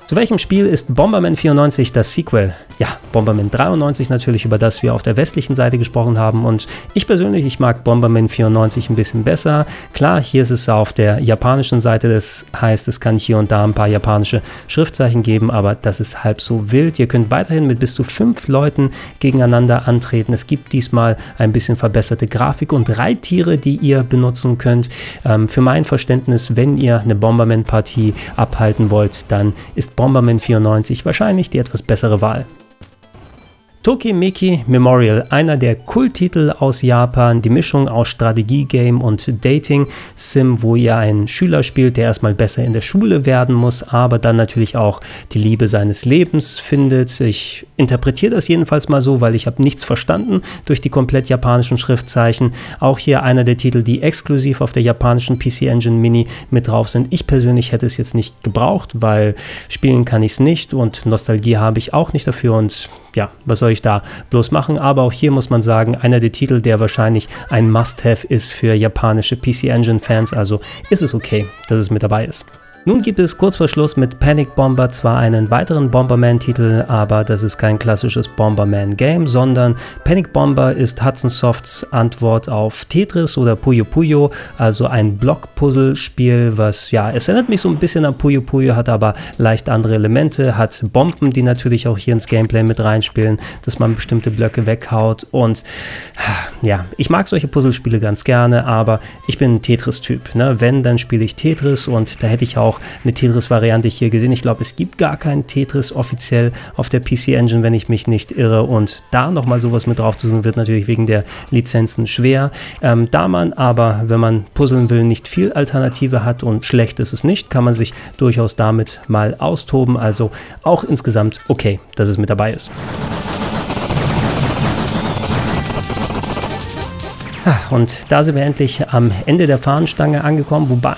Zu welchem Spiel ist Bomberman 94 das Sequel? Ja, Bomberman 93 natürlich, über das wir auf der westlichen Seite gesprochen haben. Und ich persönlich, ich mag Bomberman 94 ein bisschen besser. Klar, hier ist es auf der japanischen Seite, das heißt, es kann hier und da ein paar japanische Schriftzeichen geben, aber das ist halb so wild. Ihr könnt weiterhin mit bis zu fünf Leuten gegeneinander antreten. Es gibt diesmal ein bisschen verbesserte Grafik und Reittiere, die ihr benutzen könnt. Ähm, für mein Verständnis, wenn ihr eine Bomberman-Partie abhalten wollt, dann ist Bomberman 94 wahrscheinlich die etwas bessere Wahl. Tokimeki Memorial, einer der Kulttitel aus Japan, die Mischung aus Strategie-Game und Dating-Sim, wo ihr einen Schüler spielt, der erstmal besser in der Schule werden muss, aber dann natürlich auch die Liebe seines Lebens findet. Ich interpretiere das jedenfalls mal so, weil ich habe nichts verstanden durch die komplett japanischen Schriftzeichen. Auch hier einer der Titel, die exklusiv auf der japanischen PC Engine Mini mit drauf sind. Ich persönlich hätte es jetzt nicht gebraucht, weil spielen kann ich es nicht und Nostalgie habe ich auch nicht dafür und ja, was soll ich da bloß machen? Aber auch hier muss man sagen, einer der Titel, der wahrscheinlich ein Must-Have ist für japanische PC Engine Fans. Also ist es okay, dass es mit dabei ist. Nun gibt es kurz vor Schluss mit Panic Bomber zwar einen weiteren Bomberman-Titel, aber das ist kein klassisches Bomberman-Game, sondern Panic Bomber ist Hudson Softs Antwort auf Tetris oder Puyo Puyo, also ein Block-Puzzle-Spiel, was, ja, es erinnert mich so ein bisschen an Puyo Puyo, hat aber leicht andere Elemente, hat Bomben, die natürlich auch hier ins Gameplay mit reinspielen, dass man bestimmte Blöcke weghaut und ja, ich mag solche Puzzlespiele ganz gerne, aber ich bin ein Tetris-Typ. Ne? Wenn, dann spiele ich Tetris und da hätte ich auch auch eine Tetris-Variante hier gesehen. Ich glaube, es gibt gar keinen Tetris offiziell auf der PC Engine, wenn ich mich nicht irre. Und da nochmal sowas mit drauf zu tun, wird natürlich wegen der Lizenzen schwer. Ähm, da man aber, wenn man puzzeln will, nicht viel Alternative hat und schlecht ist es nicht, kann man sich durchaus damit mal austoben. Also auch insgesamt okay, dass es mit dabei ist. Ah, und da sind wir endlich am Ende der Fahnenstange angekommen, wobei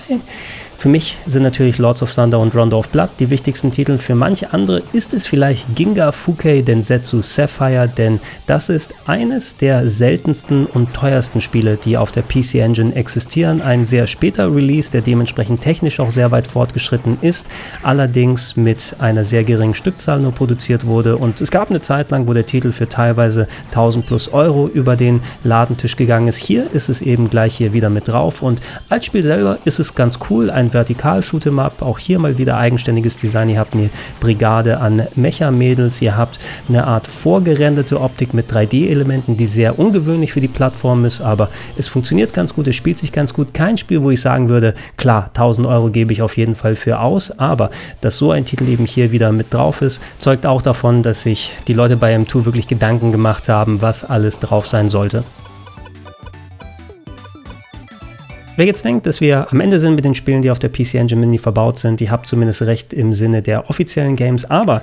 für mich sind natürlich Lords of Thunder und Rondo of Blood die wichtigsten Titel. Für manche andere ist es vielleicht Ginga Fukei Densetsu Sapphire, denn das ist eines der seltensten und teuersten Spiele, die auf der PC Engine existieren. Ein sehr später Release, der dementsprechend technisch auch sehr weit fortgeschritten ist, allerdings mit einer sehr geringen Stückzahl nur produziert wurde. Und es gab eine Zeit lang, wo der Titel für teilweise 1000 plus Euro über den Ladentisch gegangen ist. Hier ist es eben gleich hier wieder mit drauf und als Spiel selber ist es ganz cool. Ein ein Vertikal-Shoot'em-up, auch hier mal wieder eigenständiges Design. Ihr habt eine Brigade an Mecha-Mädels, ihr habt eine Art vorgerenderte Optik mit 3D-Elementen, die sehr ungewöhnlich für die Plattform ist, aber es funktioniert ganz gut, es spielt sich ganz gut. Kein Spiel, wo ich sagen würde, klar, 1000 Euro gebe ich auf jeden Fall für aus, aber dass so ein Titel eben hier wieder mit drauf ist, zeugt auch davon, dass sich die Leute bei M2 wirklich Gedanken gemacht haben, was alles drauf sein sollte. Wer jetzt denkt, dass wir am Ende sind mit den Spielen, die auf der PC Engine Mini verbaut sind, die habt zumindest recht im Sinne der offiziellen Games. Aber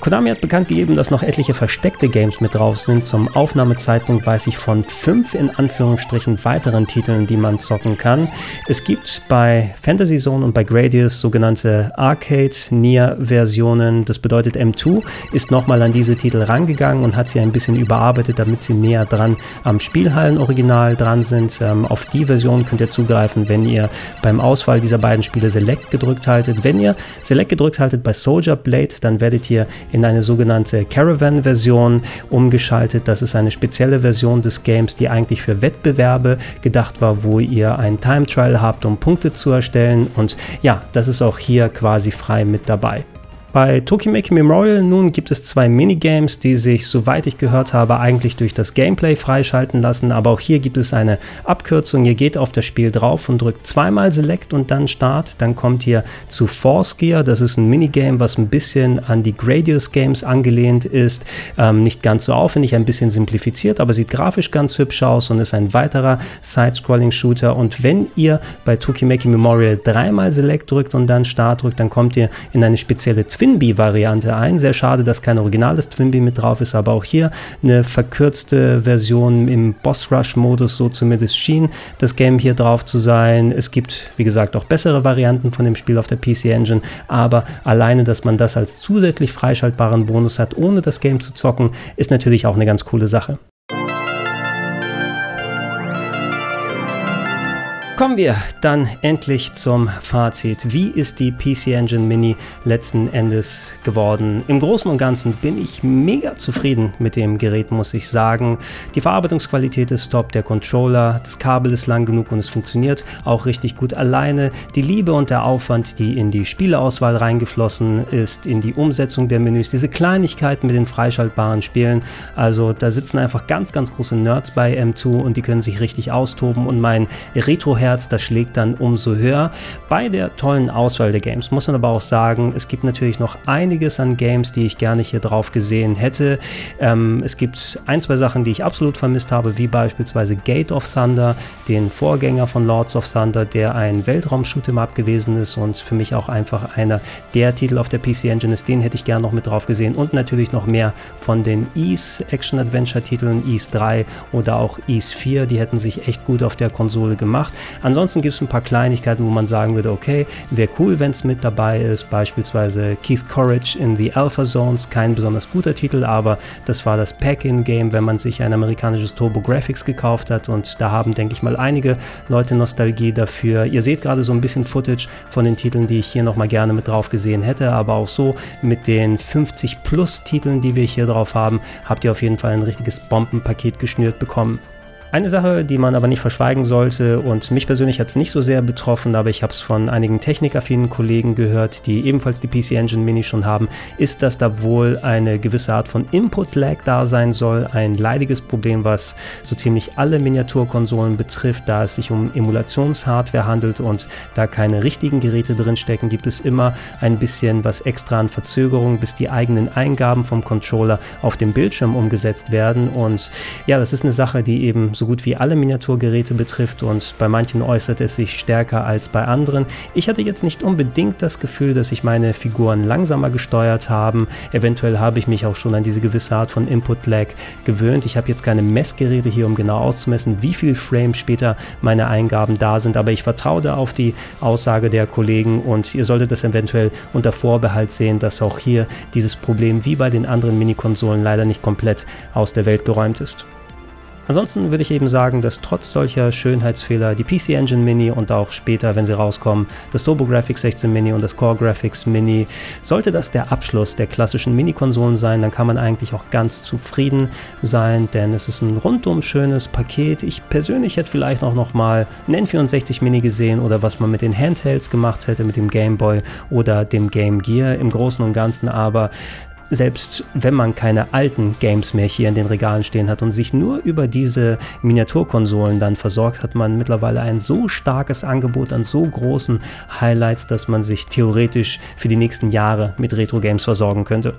Konami hat bekannt gegeben, dass noch etliche versteckte Games mit drauf sind. Zum Aufnahmezeitpunkt weiß ich von fünf in Anführungsstrichen weiteren Titeln, die man zocken kann. Es gibt bei Fantasy Zone und bei Gradius sogenannte Arcade Nier Versionen. Das bedeutet M2 ist nochmal an diese Titel rangegangen und hat sie ein bisschen überarbeitet, damit sie näher dran am Spielhallen-Original dran sind. Ähm, auf die Version könnt ihr zugreifen zugreifen, wenn ihr beim Auswahl dieser beiden Spiele Select gedrückt haltet. Wenn ihr Select gedrückt haltet bei Soldier Blade, dann werdet ihr in eine sogenannte Caravan-Version umgeschaltet. Das ist eine spezielle Version des Games, die eigentlich für Wettbewerbe gedacht war, wo ihr einen Time Trial habt, um Punkte zu erstellen. Und ja, das ist auch hier quasi frei mit dabei. Bei Tokimeki Memorial nun gibt es zwei Minigames, die sich, soweit ich gehört habe, eigentlich durch das Gameplay freischalten lassen, aber auch hier gibt es eine Abkürzung. Ihr geht auf das Spiel drauf und drückt zweimal Select und dann Start. Dann kommt ihr zu Force Gear. Das ist ein Minigame, was ein bisschen an die Gradius Games angelehnt ist. Ähm, nicht ganz so aufwendig, ein bisschen simplifiziert, aber sieht grafisch ganz hübsch aus und ist ein weiterer Side-Scrolling-Shooter. Und wenn ihr bei Tokimeki Memorial dreimal Select drückt und dann Start drückt, dann kommt ihr in eine spezielle Twinbee-Variante ein. Sehr schade, dass kein originales Twinbee mit drauf ist, aber auch hier eine verkürzte Version im Boss-Rush-Modus, so zumindest schien das Game hier drauf zu sein. Es gibt, wie gesagt, auch bessere Varianten von dem Spiel auf der PC Engine, aber alleine, dass man das als zusätzlich freischaltbaren Bonus hat, ohne das Game zu zocken, ist natürlich auch eine ganz coole Sache. Kommen wir dann endlich zum Fazit. Wie ist die PC Engine Mini letzten Endes geworden? Im Großen und Ganzen bin ich mega zufrieden mit dem Gerät, muss ich sagen. Die Verarbeitungsqualität ist top, der Controller, das Kabel ist lang genug und es funktioniert auch richtig gut alleine. Die Liebe und der Aufwand, die in die Spieleauswahl reingeflossen ist, in die Umsetzung der Menüs, diese Kleinigkeiten mit den freischaltbaren Spielen. Also da sitzen einfach ganz, ganz große Nerds bei M2 und die können sich richtig austoben und mein Retro-Herz Herz, das schlägt dann umso höher. Bei der tollen Auswahl der Games muss man aber auch sagen, es gibt natürlich noch einiges an Games, die ich gerne hier drauf gesehen hätte. Ähm, es gibt ein, zwei Sachen, die ich absolut vermisst habe, wie beispielsweise Gate of Thunder, den Vorgänger von Lords of Thunder, der ein Weltraum-Shoot'em-up gewesen ist und für mich auch einfach einer der Titel auf der PC Engine ist. Den hätte ich gerne noch mit drauf gesehen und natürlich noch mehr von den Ease Action-Adventure-Titeln, Ease 3 oder auch Ease 4, die hätten sich echt gut auf der Konsole gemacht. Ansonsten gibt es ein paar Kleinigkeiten, wo man sagen würde, okay, wäre cool, wenn es mit dabei ist. Beispielsweise Keith Courage in The Alpha Zones, kein besonders guter Titel, aber das war das Pack-In-Game, wenn man sich ein amerikanisches Turbo Graphics gekauft hat. Und da haben, denke ich mal, einige Leute Nostalgie dafür. Ihr seht gerade so ein bisschen Footage von den Titeln, die ich hier nochmal gerne mit drauf gesehen hätte, aber auch so mit den 50 plus Titeln, die wir hier drauf haben, habt ihr auf jeden Fall ein richtiges Bombenpaket geschnürt bekommen. Eine Sache, die man aber nicht verschweigen sollte und mich persönlich hat es nicht so sehr betroffen, aber ich habe es von einigen technikaffinen Kollegen gehört, die ebenfalls die PC Engine Mini schon haben, ist, dass da wohl eine gewisse Art von Input-Lag da sein soll. Ein leidiges Problem, was so ziemlich alle Miniaturkonsolen betrifft, da es sich um Emulationshardware handelt und da keine richtigen Geräte drin stecken, gibt es immer ein bisschen was extra an Verzögerung, bis die eigenen Eingaben vom Controller auf dem Bildschirm umgesetzt werden. Und ja, das ist eine Sache, die eben so gut wie alle Miniaturgeräte betrifft und bei manchen äußert es sich stärker als bei anderen. Ich hatte jetzt nicht unbedingt das Gefühl, dass sich meine Figuren langsamer gesteuert haben. Eventuell habe ich mich auch schon an diese gewisse Art von Input-Lag gewöhnt. Ich habe jetzt keine Messgeräte hier, um genau auszumessen, wie viel Frames später meine Eingaben da sind, aber ich vertraue da auf die Aussage der Kollegen und ihr solltet das eventuell unter Vorbehalt sehen, dass auch hier dieses Problem wie bei den anderen Minikonsolen leider nicht komplett aus der Welt geräumt ist. Ansonsten würde ich eben sagen, dass trotz solcher Schönheitsfehler die PC Engine Mini und auch später, wenn sie rauskommen, das TurboGrafx 16 Mini und das Core Graphics Mini, sollte das der Abschluss der klassischen Mini-Konsolen sein, dann kann man eigentlich auch ganz zufrieden sein, denn es ist ein rundum schönes Paket. Ich persönlich hätte vielleicht auch noch mal einen N64 Mini gesehen oder was man mit den Handhelds gemacht hätte, mit dem Game Boy oder dem Game Gear im Großen und Ganzen, aber selbst wenn man keine alten Games mehr hier in den Regalen stehen hat und sich nur über diese Miniaturkonsolen dann versorgt, hat man mittlerweile ein so starkes Angebot an so großen Highlights, dass man sich theoretisch für die nächsten Jahre mit Retro-Games versorgen könnte.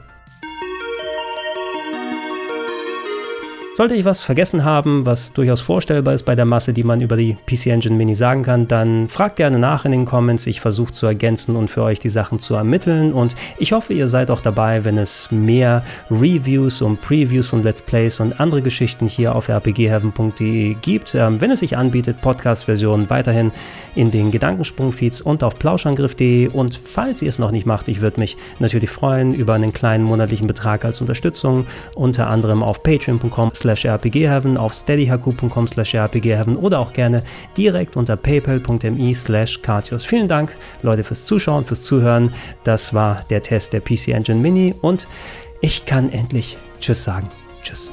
Sollte ich was vergessen haben, was durchaus vorstellbar ist bei der Masse, die man über die PC Engine Mini sagen kann, dann fragt gerne nach in den Comments. Ich versuche zu ergänzen und für euch die Sachen zu ermitteln. Und ich hoffe, ihr seid auch dabei, wenn es mehr Reviews und Previews und Let's Plays und andere Geschichten hier auf rpgheaven.de gibt. Ähm, wenn es sich anbietet, Podcast-Versionen weiterhin in den Gedankensprung-Feeds und auf plauschangriff.de. Und falls ihr es noch nicht macht, ich würde mich natürlich freuen über einen kleinen monatlichen Betrag als Unterstützung, unter anderem auf patreon.com slash rpgheaven, auf steadyhq.com slash rpgheaven oder auch gerne direkt unter paypal.me slash Vielen Dank, Leute, fürs Zuschauen, fürs Zuhören. Das war der Test der PC Engine Mini und ich kann endlich Tschüss sagen. Tschüss.